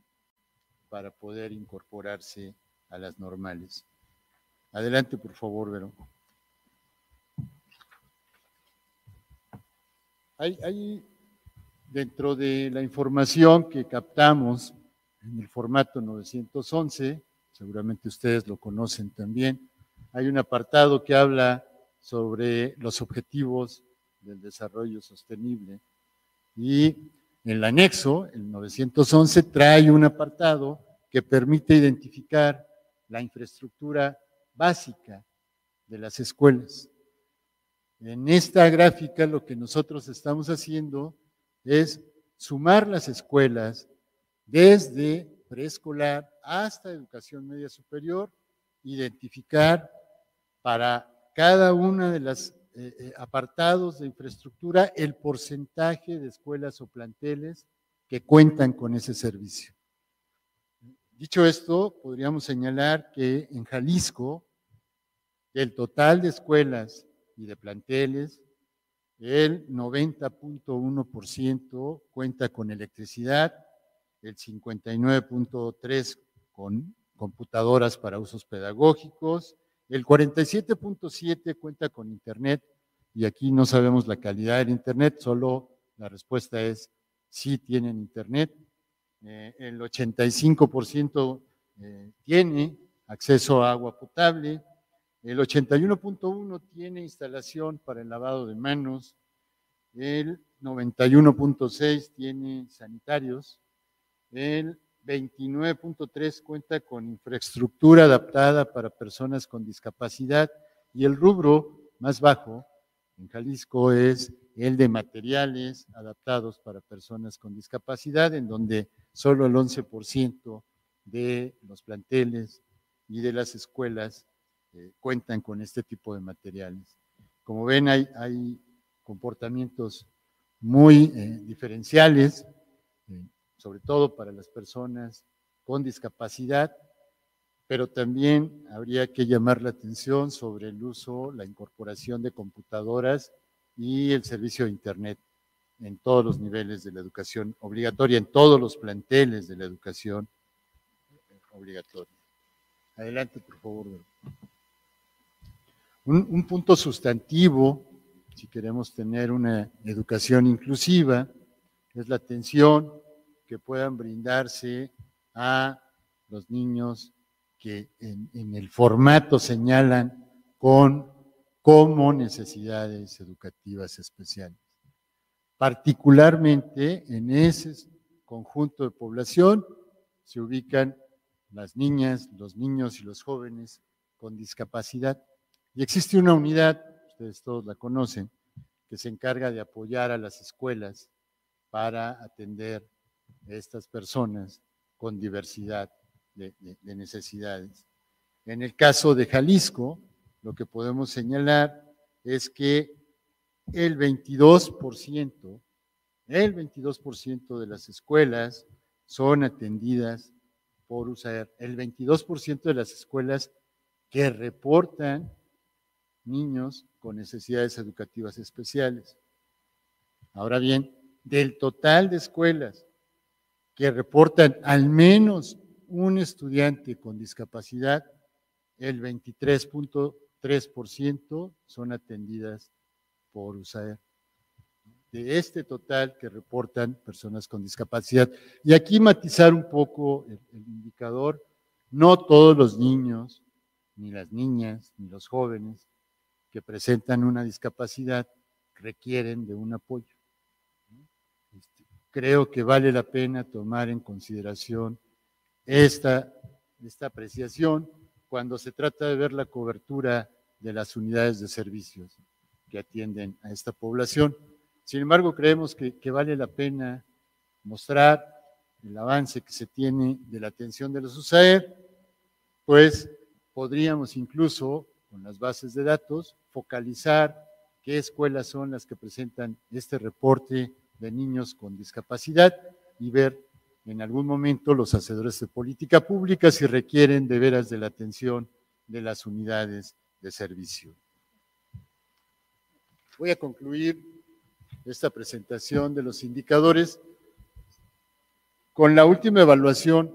para poder incorporarse a las normales. Adelante, por favor, Vero. Hay, hay Dentro de la información que captamos en el formato 911, seguramente ustedes lo conocen también, hay un apartado que habla sobre los objetivos del desarrollo sostenible y el anexo, el 911, trae un apartado que permite identificar la infraestructura básica de las escuelas. En esta gráfica lo que nosotros estamos haciendo es sumar las escuelas desde preescolar hasta educación media superior, identificar para cada una de los eh, eh, apartados de infraestructura el porcentaje de escuelas o planteles que cuentan con ese servicio. Dicho esto, podríamos señalar que en Jalisco, el total de escuelas y de planteles el 90.1% cuenta con electricidad, el 59.3% con computadoras para usos pedagógicos, el 47.7% cuenta con Internet, y aquí no sabemos la calidad del Internet, solo la respuesta es sí tienen Internet. Eh, el 85% eh, tiene acceso a agua potable, el 81.1 tiene instalación para el lavado de manos. El 91.6 tiene sanitarios. El 29.3 cuenta con infraestructura adaptada para personas con discapacidad. Y el rubro más bajo en Jalisco es el de materiales adaptados para personas con discapacidad, en donde solo el 11% de los planteles y de las escuelas eh, cuentan con este tipo de materiales. Como ven, hay, hay comportamientos muy eh, diferenciales, eh, sobre todo para las personas con discapacidad, pero también habría que llamar la atención sobre el uso, la incorporación de computadoras y el servicio de Internet en todos los niveles de la educación obligatoria, en todos los planteles de la educación obligatoria. Adelante, por favor. Un, punto sustantivo, si queremos tener una educación inclusiva, es la atención que puedan brindarse a los niños que en, el formato señalan con como necesidades educativas especiales. Particularmente en ese conjunto de población se ubican las niñas, los niños y los jóvenes con discapacidad. Y existe una unidad, ustedes todos la conocen, que se encarga de apoyar a las escuelas para atender estas personas con diversidad de, necesidades. En el caso de Jalisco, lo que podemos señalar es que el 22%, el 22% de las escuelas son atendidas por USAER. El 22% de las escuelas que reportan niños con necesidades educativas especiales. Ahora bien, del total de escuelas que reportan al menos un estudiante con discapacidad, el 23.3% son atendidas por USAER. De este total que reportan personas con discapacidad. Y aquí matizar un poco el indicador, no todos los niños, ni las niñas, ni los jóvenes que presentan una discapacidad requieren de un apoyo. Creo que vale la pena tomar en consideración esta, esta apreciación cuando se trata de ver la cobertura de las unidades de servicios que atienden a esta población. Sin embargo, creemos que, que vale la pena mostrar el avance que se tiene de la atención de los USAER, pues podríamos incluso con las bases de datos, focalizar qué escuelas son las que presentan este reporte de niños con discapacidad y ver en algún momento los hacedores de política pública si requieren de veras de la atención de las unidades de servicio. Voy a concluir esta presentación de los indicadores con la última evaluación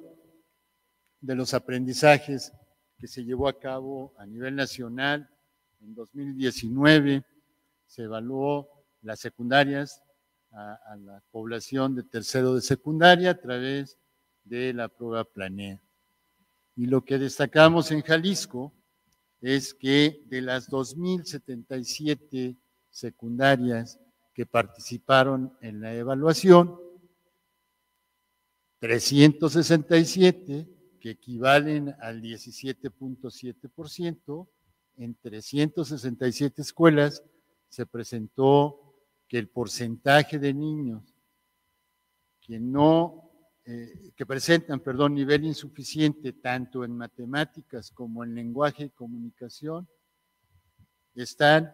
de los aprendizajes que se llevó a cabo a nivel nacional en 2019. Se evaluó las secundarias a, la población de tercero de secundaria a través de la prueba Planea. Y lo que destacamos en Jalisco es que de las 2.077 secundarias que participaron en la evaluación, 367 que equivalen al 17.7%, en 367 escuelas se presentó que el porcentaje de niños que no, eh, que presentan, perdón, nivel insuficiente tanto en matemáticas como en lenguaje y comunicación, están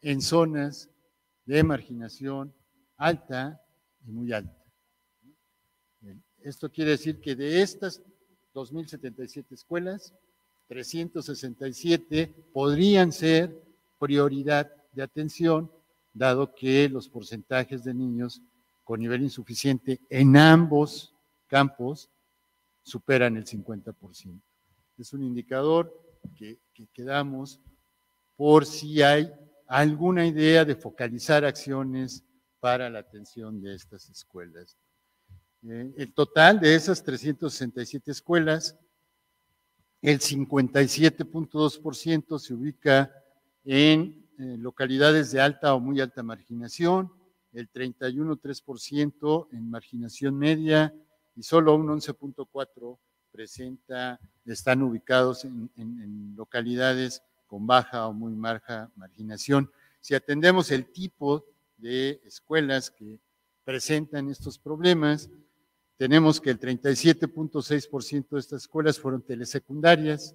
en zonas de marginación alta y muy alta. Esto quiere decir que de estas 2.077 escuelas, 367 podrían ser prioridad de atención, dado que los porcentajes de niños con nivel insuficiente en ambos campos superan el 50%. Es un indicador que, que quedamos por si hay alguna idea de focalizar acciones para la atención de estas escuelas. Eh, el total de esas 367 escuelas, el 57.2% se ubica en localidades de alta o muy alta marginación, el 31.3% en marginación media y solo un 11.4% presenta, están ubicados en, en localidades con baja o muy baja marginación. Si atendemos el tipo de escuelas que presentan estos problemas. Tenemos que el 37.6% de estas escuelas fueron telesecundarias.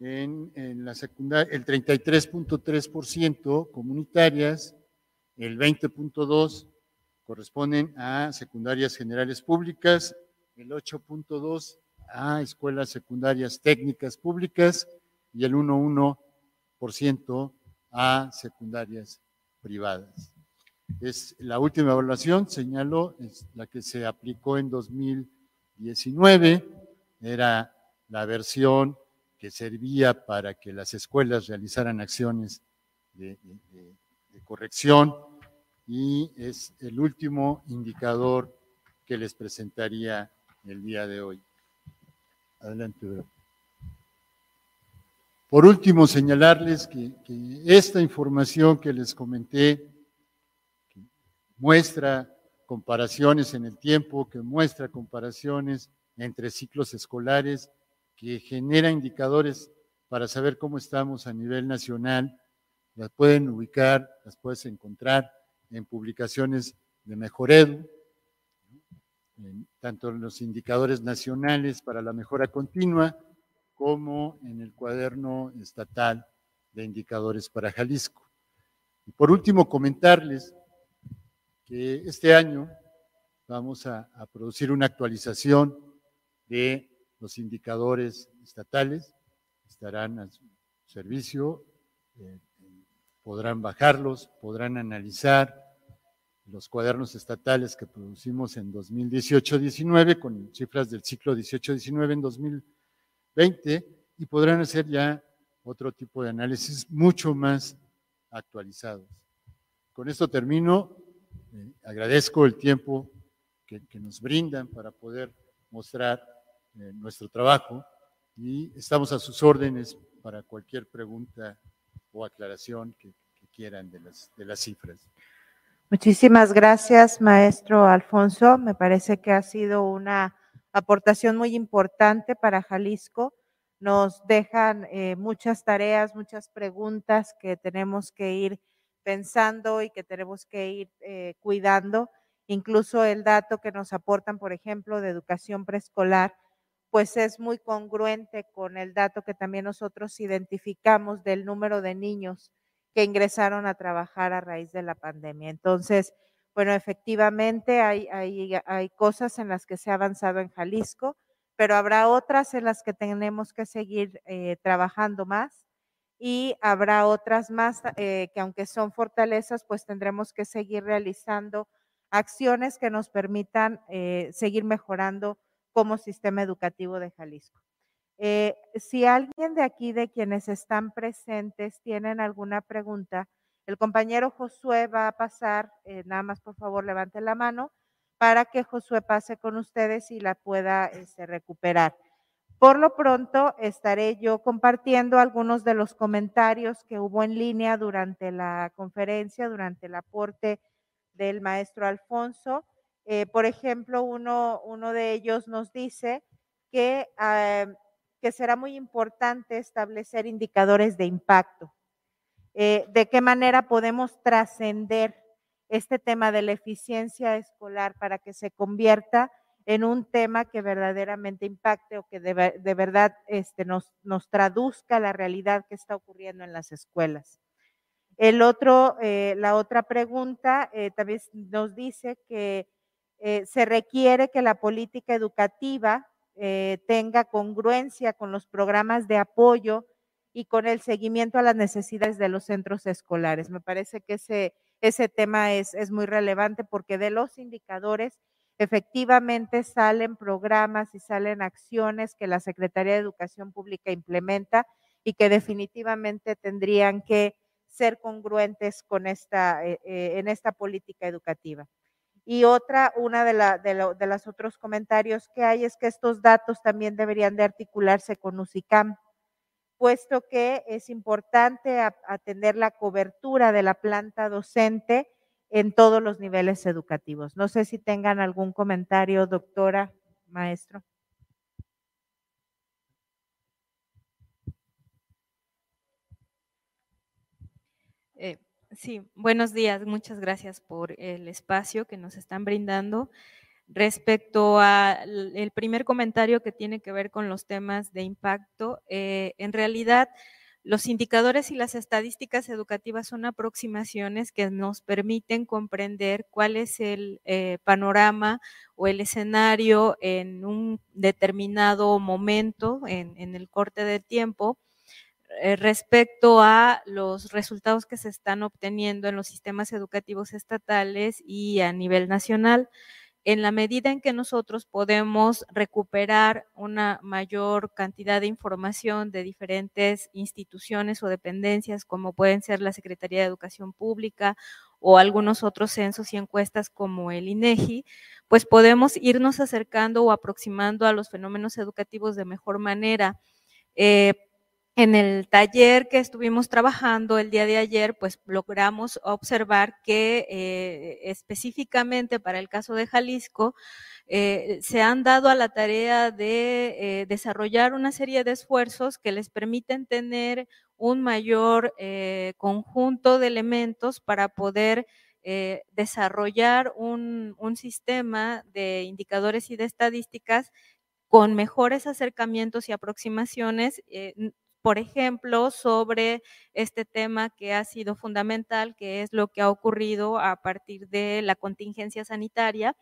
En, en la secundaria, el 33.3% comunitarias, el 20.2% corresponden a secundarias generales públicas, el 8.2% a escuelas secundarias técnicas públicas y el 1.1% a secundarias privadas. Es la última evaluación, señaló, es la que se aplicó en 2019, era la versión que servía para que las escuelas realizaran acciones de, corrección y es el último indicador que les presentaría el día de hoy. Adelante. Por último, señalarles que, esta información que les comenté, muestra comparaciones en el tiempo, que muestra comparaciones entre ciclos escolares, que genera indicadores para saber cómo estamos a nivel nacional, las pueden ubicar, las puedes encontrar en publicaciones de Mejoredu, en, tanto en los indicadores nacionales para la mejora continua como en el cuaderno estatal de indicadores para Jalisco. Y por último, comentarles que este año vamos a producir una actualización de los indicadores estatales, estarán a su servicio, eh, podrán bajarlos, podrán analizar los cuadernos estatales que producimos en 2018-19 con cifras del ciclo 18-19 en 2020 y podrán hacer ya otro tipo de análisis mucho más actualizados. Con esto termino. Eh, agradezco el tiempo que, que, nos brindan para poder mostrar eh, nuestro trabajo y estamos a sus órdenes para cualquier pregunta o aclaración que, que quieran de las, de las cifras. Muchísimas gracias, maestro Alfonso. Me parece que ha sido una aportación muy importante para Jalisco. Nos dejan eh, muchas tareas, muchas preguntas que tenemos que ir pensando y que tenemos que ir eh, cuidando. Incluso el dato que nos aportan, por ejemplo, de educación preescolar, pues es muy congruente con el dato que también nosotros identificamos del número de niños que ingresaron a trabajar a raíz de la pandemia. Entonces, bueno, efectivamente hay, hay, hay cosas en las que se ha avanzado en Jalisco, pero habrá otras en las que tenemos que seguir eh, trabajando más y habrá otras más eh, que aunque son fortalezas, pues tendremos que seguir realizando acciones que nos permitan eh, seguir mejorando como sistema educativo de Jalisco. Eh, si alguien de aquí, de quienes están presentes, tienen alguna pregunta, el compañero Josué va a pasar, eh, nada más por favor levante la mano, para que Josué pase con ustedes y la pueda este, recuperar. Por lo pronto, estaré yo compartiendo algunos de los comentarios que hubo en línea durante la conferencia, durante el aporte del maestro Alfonso. Eh, por ejemplo, uno, uno de ellos nos dice que eh, que será muy importante establecer indicadores de impacto. Eh, ¿De qué manera podemos trascender este tema de la eficiencia escolar para que se convierta en un tema que verdaderamente impacte o que de, de verdad este, nos, nos, traduzca la realidad que está ocurriendo en las escuelas? El otro, eh, la otra pregunta eh, también nos dice que eh, se requiere que la política educativa eh, tenga congruencia con los programas de apoyo y con el seguimiento a las necesidades de los centros escolares. Me parece que ese, ese tema es, es muy relevante porque de los indicadores efectivamente salen programas y salen acciones que la Secretaría de Educación Pública implementa y que definitivamente tendrían que ser congruentes con esta, eh, en esta política educativa. Y otra, una de, la, de, lo, de los otros comentarios que hay es que estos datos también deberían de articularse con UCICAM, puesto que es importante atender la cobertura de la planta docente en todos los niveles educativos. No sé si tengan algún comentario, doctora, maestro. Eh, Sí, buenos días. Muchas gracias por el espacio que nos están brindando. Respecto al primer comentario que tiene que ver con los temas de impacto, eh, en realidad los indicadores y las estadísticas educativas son aproximaciones que nos permiten comprender cuál es el eh, panorama o el escenario en un determinado momento, en, el corte de tiempo, eh, respecto a los resultados que se están obteniendo en los sistemas educativos estatales y a nivel nacional en la medida en que nosotros podemos recuperar una mayor cantidad de información de diferentes instituciones o dependencias, como pueden ser la Secretaría de Educación Pública o algunos otros censos y encuestas como el INEGI, pues podemos irnos acercando o aproximando a los fenómenos educativos de mejor manera. Eh, en el taller que estuvimos trabajando el día de ayer, pues logramos observar que eh, específicamente para el caso de Jalisco, eh, se han dado a la tarea de eh, desarrollar una serie de esfuerzos que les permiten tener un mayor conjunto de elementos para poder desarrollar un, un sistema de indicadores y de estadísticas con mejores acercamientos y aproximaciones, por ejemplo, sobre este tema que ha sido fundamental, que es lo que ha ocurrido a partir de la contingencia sanitaria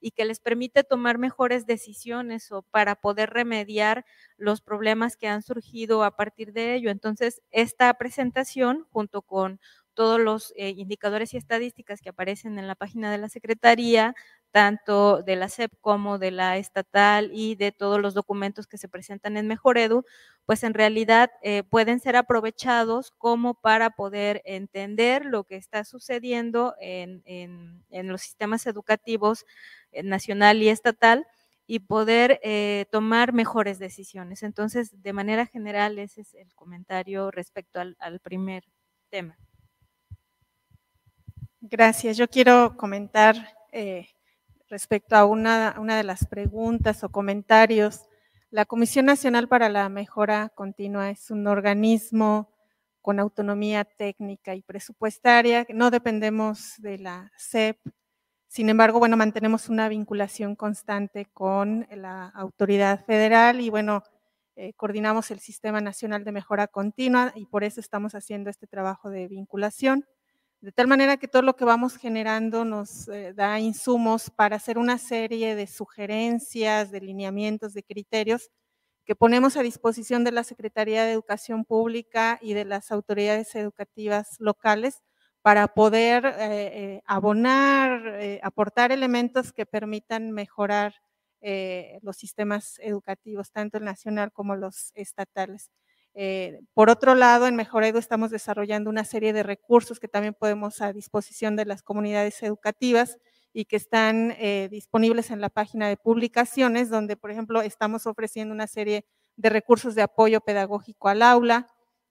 y que les permite tomar mejores decisiones o para poder remediar los problemas que han surgido a partir de ello. Entonces, esta presentación, junto con todos los eh, indicadores y estadísticas que aparecen en la página de la Secretaría, tanto de la SEP como de la estatal y de todos los documentos que se presentan en Mejoredu, pues en realidad eh, pueden ser aprovechados como para poder entender lo que está sucediendo en, los sistemas educativos eh, nacional y estatal y poder eh, tomar mejores decisiones. Entonces, de manera general, ese es el comentario respecto al primer tema. Gracias. Yo quiero comentar respecto a una, una de las preguntas o comentarios. La Comisión Nacional para la Mejora Continua es un organismo con autonomía técnica y presupuestaria, no dependemos de la SEP, sin embargo, bueno, mantenemos una vinculación constante con la autoridad federal y bueno, eh, coordinamos el Sistema Nacional de Mejora Continua y por eso estamos haciendo este trabajo de vinculación. De tal manera que todo lo que vamos generando nos eh, da insumos para hacer una serie de sugerencias, de lineamientos, de criterios que ponemos a disposición de la Secretaría de Educación Pública y de las autoridades educativas locales para poder eh, eh, abonar, aportar elementos que permitan mejorar los sistemas educativos, tanto el nacional como los estatales. Eh, por otro lado, en Mejoredo estamos desarrollando una serie de recursos que también podemos a disposición de las comunidades educativas y que están eh, disponibles en la página de publicaciones, donde, por ejemplo, estamos ofreciendo una serie de recursos de apoyo pedagógico al aula,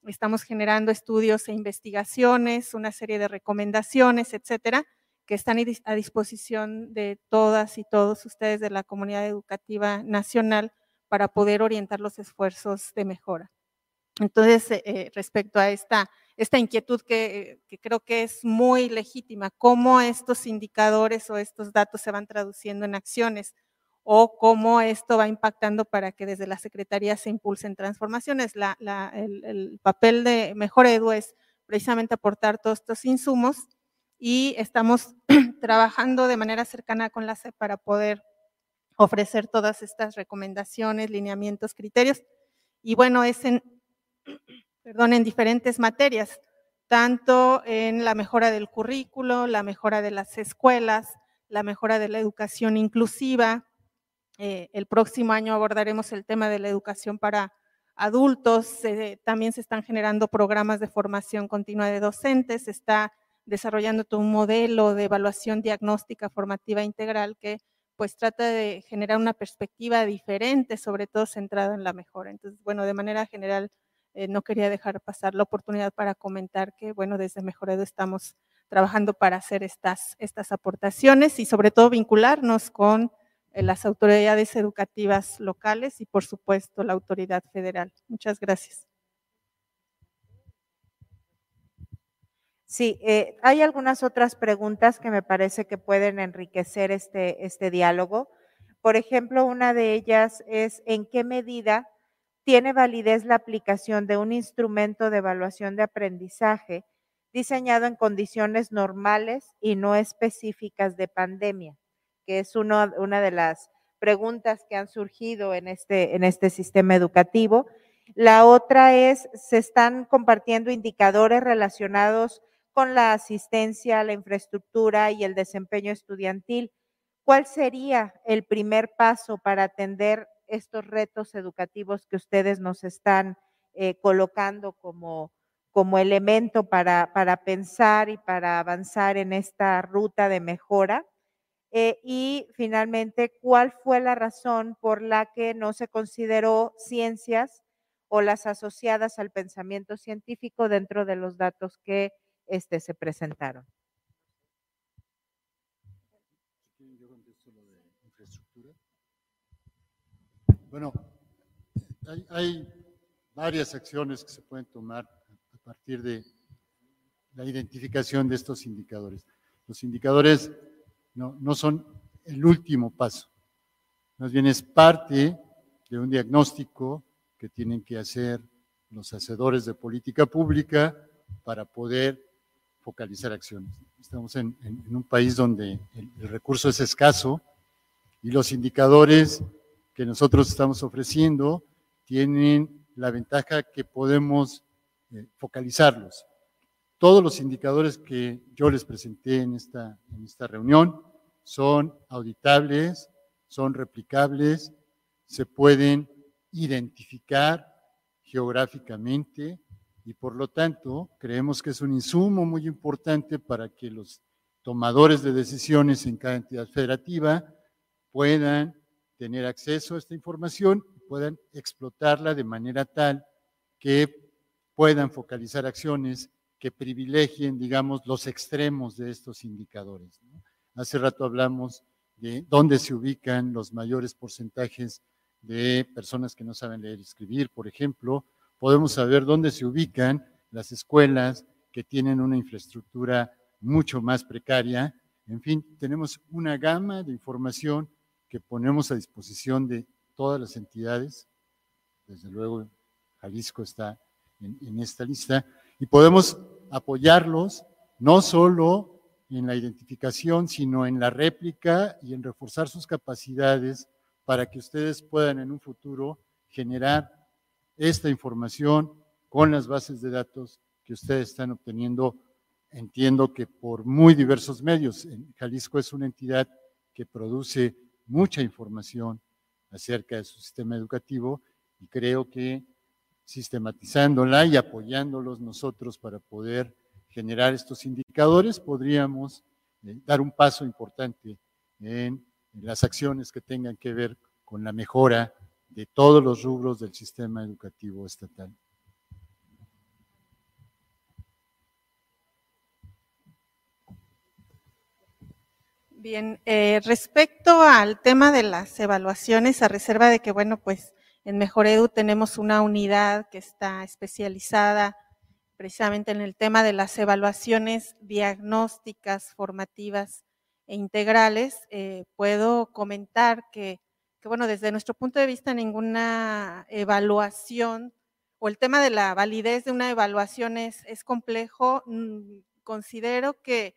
estamos generando estudios e investigaciones, una serie de recomendaciones, etcétera, que están a disposición de todas y todos ustedes de la comunidad educativa nacional para poder orientar los esfuerzos de mejora. Entonces, eh, eh, respecto a esta, esta inquietud que, creo que es muy legítima, cómo estos indicadores o estos datos se van traduciendo en acciones o cómo esto va impactando para que desde la Secretaría se impulsen transformaciones. el, papel de Mejor Edu es precisamente aportar todos estos insumos y estamos trabajando de manera cercana con la CEP para poder ofrecer todas estas recomendaciones, lineamientos, criterios. Y bueno, es en, perdón, en diferentes materias, tanto en la mejora del currículo, la mejora de las escuelas, la mejora de la educación inclusiva. Eh, el próximo año abordaremos el tema de la educación para adultos. también se están generando programas de formación continua de docentes. Se está desarrollando todo un modelo de evaluación diagnóstica formativa integral que pues trata de generar una perspectiva diferente, sobre todo centrada en la mejora. Entonces, bueno, de manera general, eh, no quería dejar pasar la oportunidad para comentar que, bueno, desde Mejoredo estamos trabajando para hacer estas, estas aportaciones y sobre todo vincularnos con eh, las autoridades educativas locales y, por supuesto, la autoridad federal. Muchas gracias. Sí, eh, hay algunas otras preguntas que me parece que pueden enriquecer este, este diálogo. Por ejemplo, una de ellas es en qué medida tiene validez la aplicación de un instrumento de evaluación de aprendizaje diseñado en condiciones normales y no específicas de pandemia, que es una de las preguntas que han surgido en este, en este sistema educativo. La otra es, se están compartiendo indicadores relacionados con la asistencia, la infraestructura y el desempeño estudiantil. ¿Cuál sería el primer paso para atender estos retos educativos que ustedes nos están eh, colocando como, como elemento para, para pensar y para avanzar en esta ruta de mejora? Eh, y finalmente, ¿cuál fue la razón por la que no se consideró ciencias o las asociadas al pensamiento científico dentro de los datos que este, se presentaron. Bueno, hay, varias acciones que se pueden tomar a partir de la identificación de estos indicadores. Los indicadores no, son el último paso, más bien es parte de un diagnóstico que tienen que hacer los hacedores de política pública para poder focalizar acciones. Estamos en, un país donde el, recurso es escaso y los indicadores que nosotros estamos ofreciendo tienen la ventaja que podemos eh, focalizarlos. Todos los indicadores que yo les presenté en esta, en esta reunión son auditables, son replicables, se pueden identificar geográficamente, y por lo tanto creemos que es un insumo muy importante para que los tomadores de decisiones en cada entidad federativa puedan tener acceso a esta información puedan explotarla de manera tal que puedan focalizar acciones que privilegien, digamos, los extremos de estos indicadores. Hace rato hablamos de dónde se ubican los mayores porcentajes de personas que no saben leer y escribir, por ejemplo, podemos saber dónde se ubican las escuelas que tienen una infraestructura mucho más precaria. En fin, tenemos una gama de información que ponemos a disposición de todas las entidades. Desde luego, Jalisco está en, esta lista y podemos apoyarlos no solo en la identificación, sino en la réplica y en reforzar sus capacidades para que ustedes puedan en un futuro generar esta información con las bases de datos que ustedes están obteniendo. Entiendo que por muy diversos medios, Jalisco es una entidad que produce mucha información acerca de su sistema educativo y creo que sistematizándola y apoyándolos nosotros para poder generar estos indicadores, podríamos eh, dar un paso importante en las acciones que tengan que ver con la mejora de todos los rubros del sistema educativo estatal. Bien, eh, respecto al tema de las evaluaciones, a reserva de que, bueno, pues en Mejor Edu tenemos una unidad que está especializada precisamente en el tema de las evaluaciones diagnósticas, formativas e integrales, eh, puedo comentar que bueno, desde nuestro punto de vista ninguna evaluación o el tema de la validez de una evaluación es, es complejo. Mm, considero que,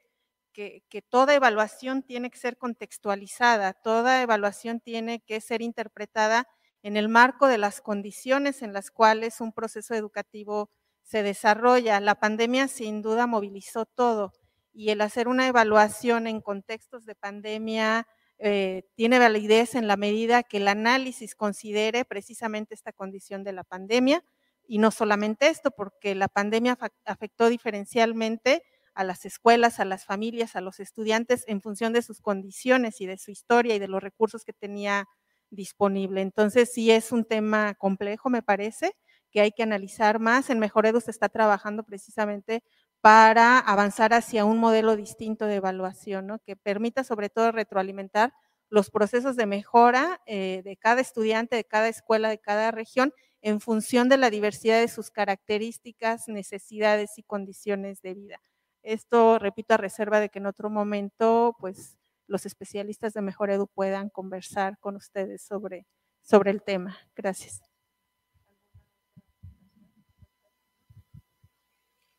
que, toda evaluación tiene que ser contextualizada, toda evaluación tiene que ser interpretada en el marco de las condiciones en las cuales un proceso educativo se desarrolla. La pandemia sin duda movilizó todo y el hacer una evaluación en contextos de pandemia, eh, tiene validez en la medida que el análisis considere precisamente esta condición de la pandemia y no solamente esto, porque la pandemia afectó diferencialmente a las escuelas, a las familias, a los estudiantes en función de sus condiciones y de su historia y de los recursos que tenía disponible. Entonces, sí es un tema complejo, me parece, que hay que analizar más. En Mejor Edu se está trabajando precisamente para avanzar hacia un modelo distinto de evaluación, ¿no? que permita sobre todo retroalimentar los procesos de mejora eh, de cada estudiante, de cada escuela, de cada región, en función de la diversidad de sus características, necesidades y condiciones de vida. Esto, repito, a reserva de que en otro momento, pues, los especialistas de Mejor Edu puedan conversar con ustedes sobre, sobre el tema. Gracias.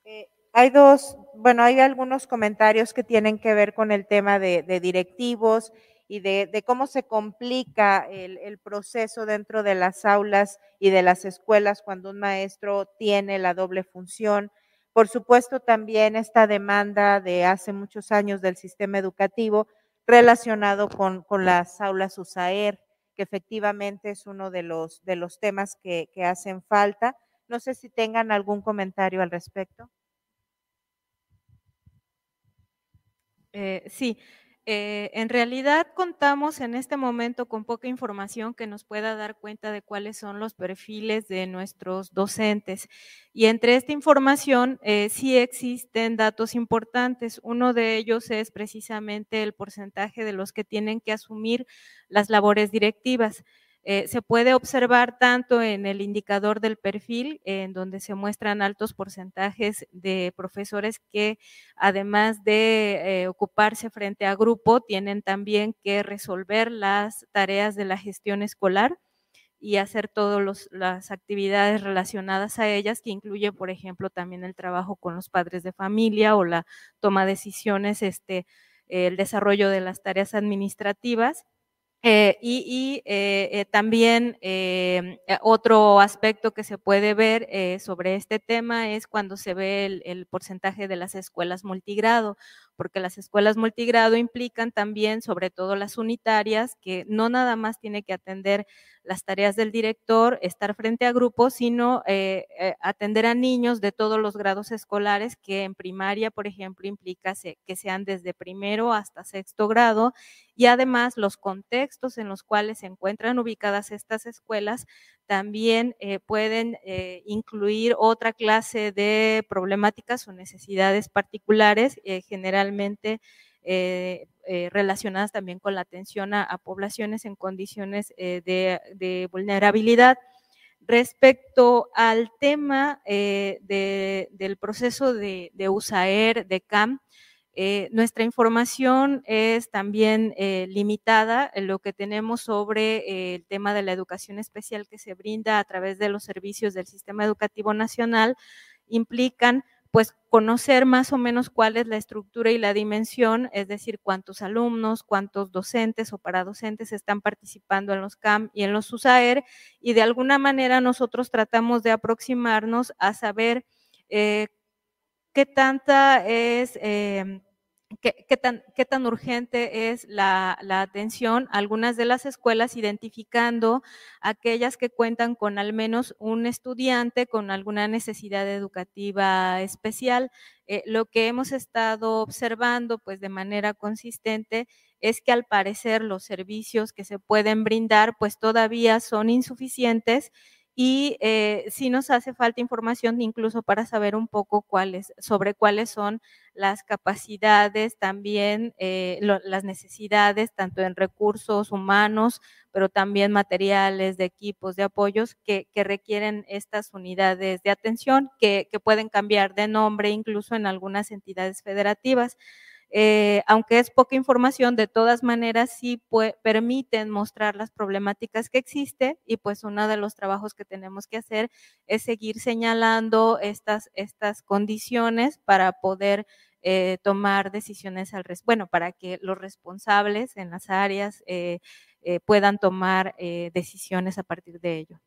Eh, hay dos, bueno, hay algunos comentarios que tienen que ver con el tema de, directivos y de, cómo se complica el, el, proceso dentro de las aulas y de las escuelas cuando un maestro tiene la doble función por supuesto, también esta demanda de hace muchos años del sistema educativo relacionado con, las aulas USAER, que efectivamente es uno de los, de los temas que, hacen falta. No sé si tengan algún comentario al respecto. Eh, sí, eh, en realidad contamos en este momento con poca información que nos pueda dar cuenta de cuáles son los perfiles de nuestros docentes. Y entre esta información eh, sí existen datos importantes. Uno de ellos es precisamente el porcentaje de los que tienen que asumir las labores directivas. Eh, se puede observar tanto en el indicador del perfil, en donde se muestran altos porcentajes de profesores que, además de eh, ocuparse frente a grupo, tienen también que resolver las tareas de la gestión escolar y hacer todas las actividades relacionadas a ellas, que incluye, por ejemplo, también el trabajo con los padres de familia o la toma de decisiones, este, el desarrollo de las tareas administrativas eh, y, eh, eh, también otro aspecto que se puede ver sobre este tema es cuando se ve el, porcentaje de las escuelas multigrado, porque las escuelas multigrado implican también, sobre todo las unitarias, que no nada más tiene que atender las tareas del director, estar frente a grupos, sino eh, eh, atender a niños de todos los grados escolares, que en primaria, por ejemplo, implica que sean desde primero hasta sexto grado, y además los contextos en los cuales se encuentran ubicadas estas escuelas también eh, pueden incluir otra clase de problemáticas o necesidades particulares, generalmente eh, eh, relacionadas también con la atención a, poblaciones en condiciones eh, de, vulnerabilidad. Respecto al tema del proceso de, USAER, de CAM, nuestra información es también limitada. Lo que tenemos sobre el tema de la educación especial que se brinda a través de los servicios del Sistema Educativo Nacional implican pues conocer más o menos cuál es la estructura y la dimensión, es decir, cuántos alumnos, cuántos docentes o paradocentes están participando en los CAM y en los USAER, y de alguna manera nosotros tratamos de aproximarnos a saber eh, qué tanta es... Eh, qué, tan, urgente es la, atención. Algunas de las escuelas identificando aquellas que cuentan con al menos un estudiante con alguna necesidad educativa especial. Eh, lo que hemos estado observando pues de manera consistente es que al parecer los servicios que se pueden brindar pues todavía son insuficientes y eh, sí nos hace falta información incluso para saber un poco cuáles, sobre cuáles son las capacidades, también eh, las necesidades, tanto en recursos humanos, pero también materiales, de equipos, de apoyos que, requieren estas unidades de atención, que, que pueden cambiar de nombre incluso en algunas entidades federativas. Eh, aunque es poca información, de todas maneras sí permiten mostrar las problemáticas que existen y pues uno de los trabajos que tenemos que hacer es seguir señalando estas, estas condiciones para poder eh, tomar decisiones al respecto, bueno, para que los responsables en las áreas eh, puedan tomar decisiones a partir de ello.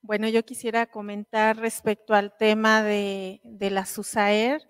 Bueno, yo quisiera comentar respecto al tema de, de la SUSAER.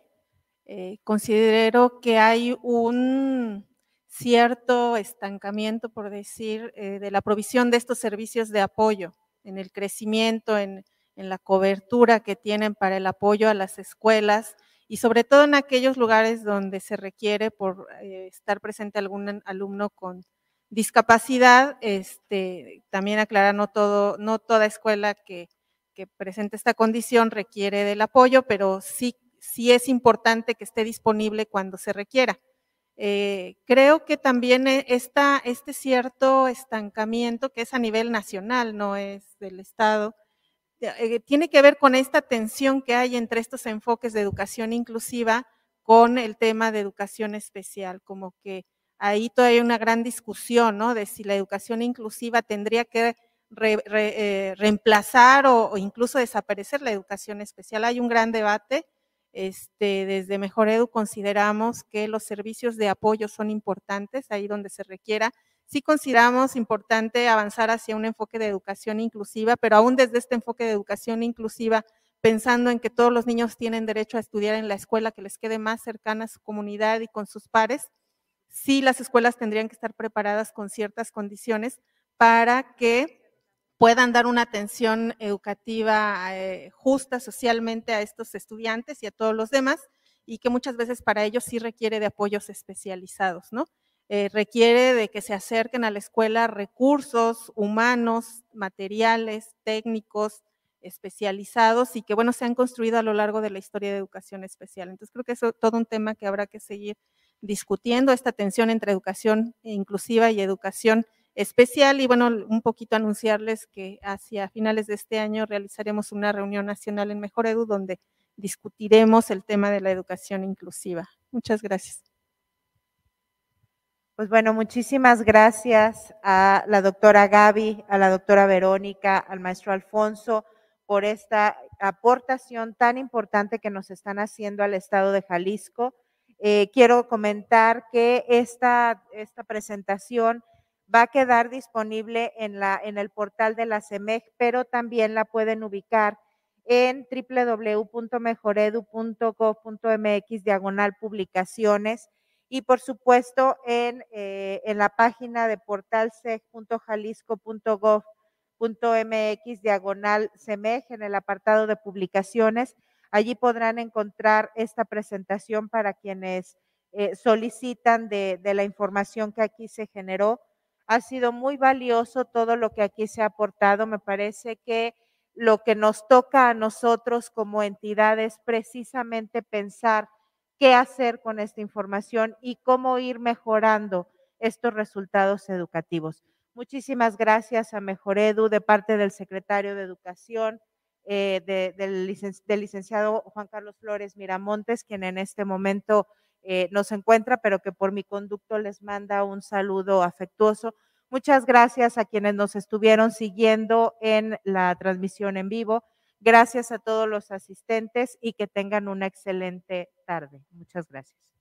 Eh, considero que hay un cierto estancamiento, por decir, eh, de la provisión de estos servicios de apoyo en el crecimiento, en, la cobertura que tienen para el apoyo a las escuelas y sobre todo en aquellos lugares donde se requiere por eh, estar presente algún alumno con discapacidad, este, también aclarar, no, todo, no toda escuela que, que presente esta condición requiere del apoyo, pero sí sí es importante que esté disponible cuando se requiera. Eh, creo que también e, está este cierto estancamiento que es a nivel nacional, no es del Estado, eh, tiene que ver con esta tensión que hay entre estos enfoques de educación inclusiva con el tema de educación especial, como que ahí todavía hay una gran discusión, ¿no? De si la educación inclusiva tendría que eh, reemplazar o, incluso desaparecer la educación especial. Hay un gran debate. Este, desde Mejor Edu consideramos que los servicios de apoyo son importantes, ahí donde se requiera. Sí consideramos importante avanzar hacia un enfoque de educación inclusiva, pero aún desde este enfoque de educación inclusiva, pensando en que todos los niños tienen derecho a estudiar en la escuela que les quede más cercana a su comunidad y con sus pares, sí las escuelas tendrían que estar preparadas con ciertas condiciones para que puedan dar una atención educativa eh, justa socialmente a estos estudiantes y a todos los demás, y que muchas veces para ellos sí requiere de apoyos especializados, ¿no? Eh, requiere de que se acerquen a la escuela recursos humanos, materiales, técnicos, especializados y que, bueno, se han construido a lo largo de la historia de educación especial. Entonces, creo que es todo un tema que habrá que seguir discutiendo, esta tensión entre educación inclusiva y educación especial y bueno, un poquito anunciarles que hacia finales de este año realizaremos una reunión nacional en Mejor Edu donde discutiremos el tema de la educación inclusiva. Muchas gracias. Pues bueno, muchísimas gracias a la doctora Gaby, a la doctora Verónica, al maestro Alfonso por esta aportación tan importante que nos están haciendo al Estado de Jalisco. Eh, quiero comentar que esta, esta presentación va a quedar disponible en, la, en el portal de la CEMEG, pero también la pueden ubicar en www.mejoredu.gov.mx diagonal publicaciones y por supuesto en, eh, en la página de portalseg.jalisco.gov.mx diagonal CEMEG en el apartado de publicaciones. Allí podrán encontrar esta presentación para quienes eh, solicitan de, de la información que aquí se generó ha sido muy valioso todo lo que aquí se ha aportado. Me parece que lo que nos toca a nosotros como entidad es precisamente pensar qué hacer con esta información y cómo ir mejorando estos resultados educativos. Muchísimas gracias a Mejor Edu de parte del secretario de Educación, eh, del, licenciado Juan Carlos Flores Miramontes, quien en este momento eh, nos encuentra, pero que por mi conducto les manda un saludo afectuoso. Muchas gracias a quienes nos estuvieron siguiendo en la transmisión en vivo. Gracias a todos los asistentes y que tengan una excelente tarde. Muchas gracias.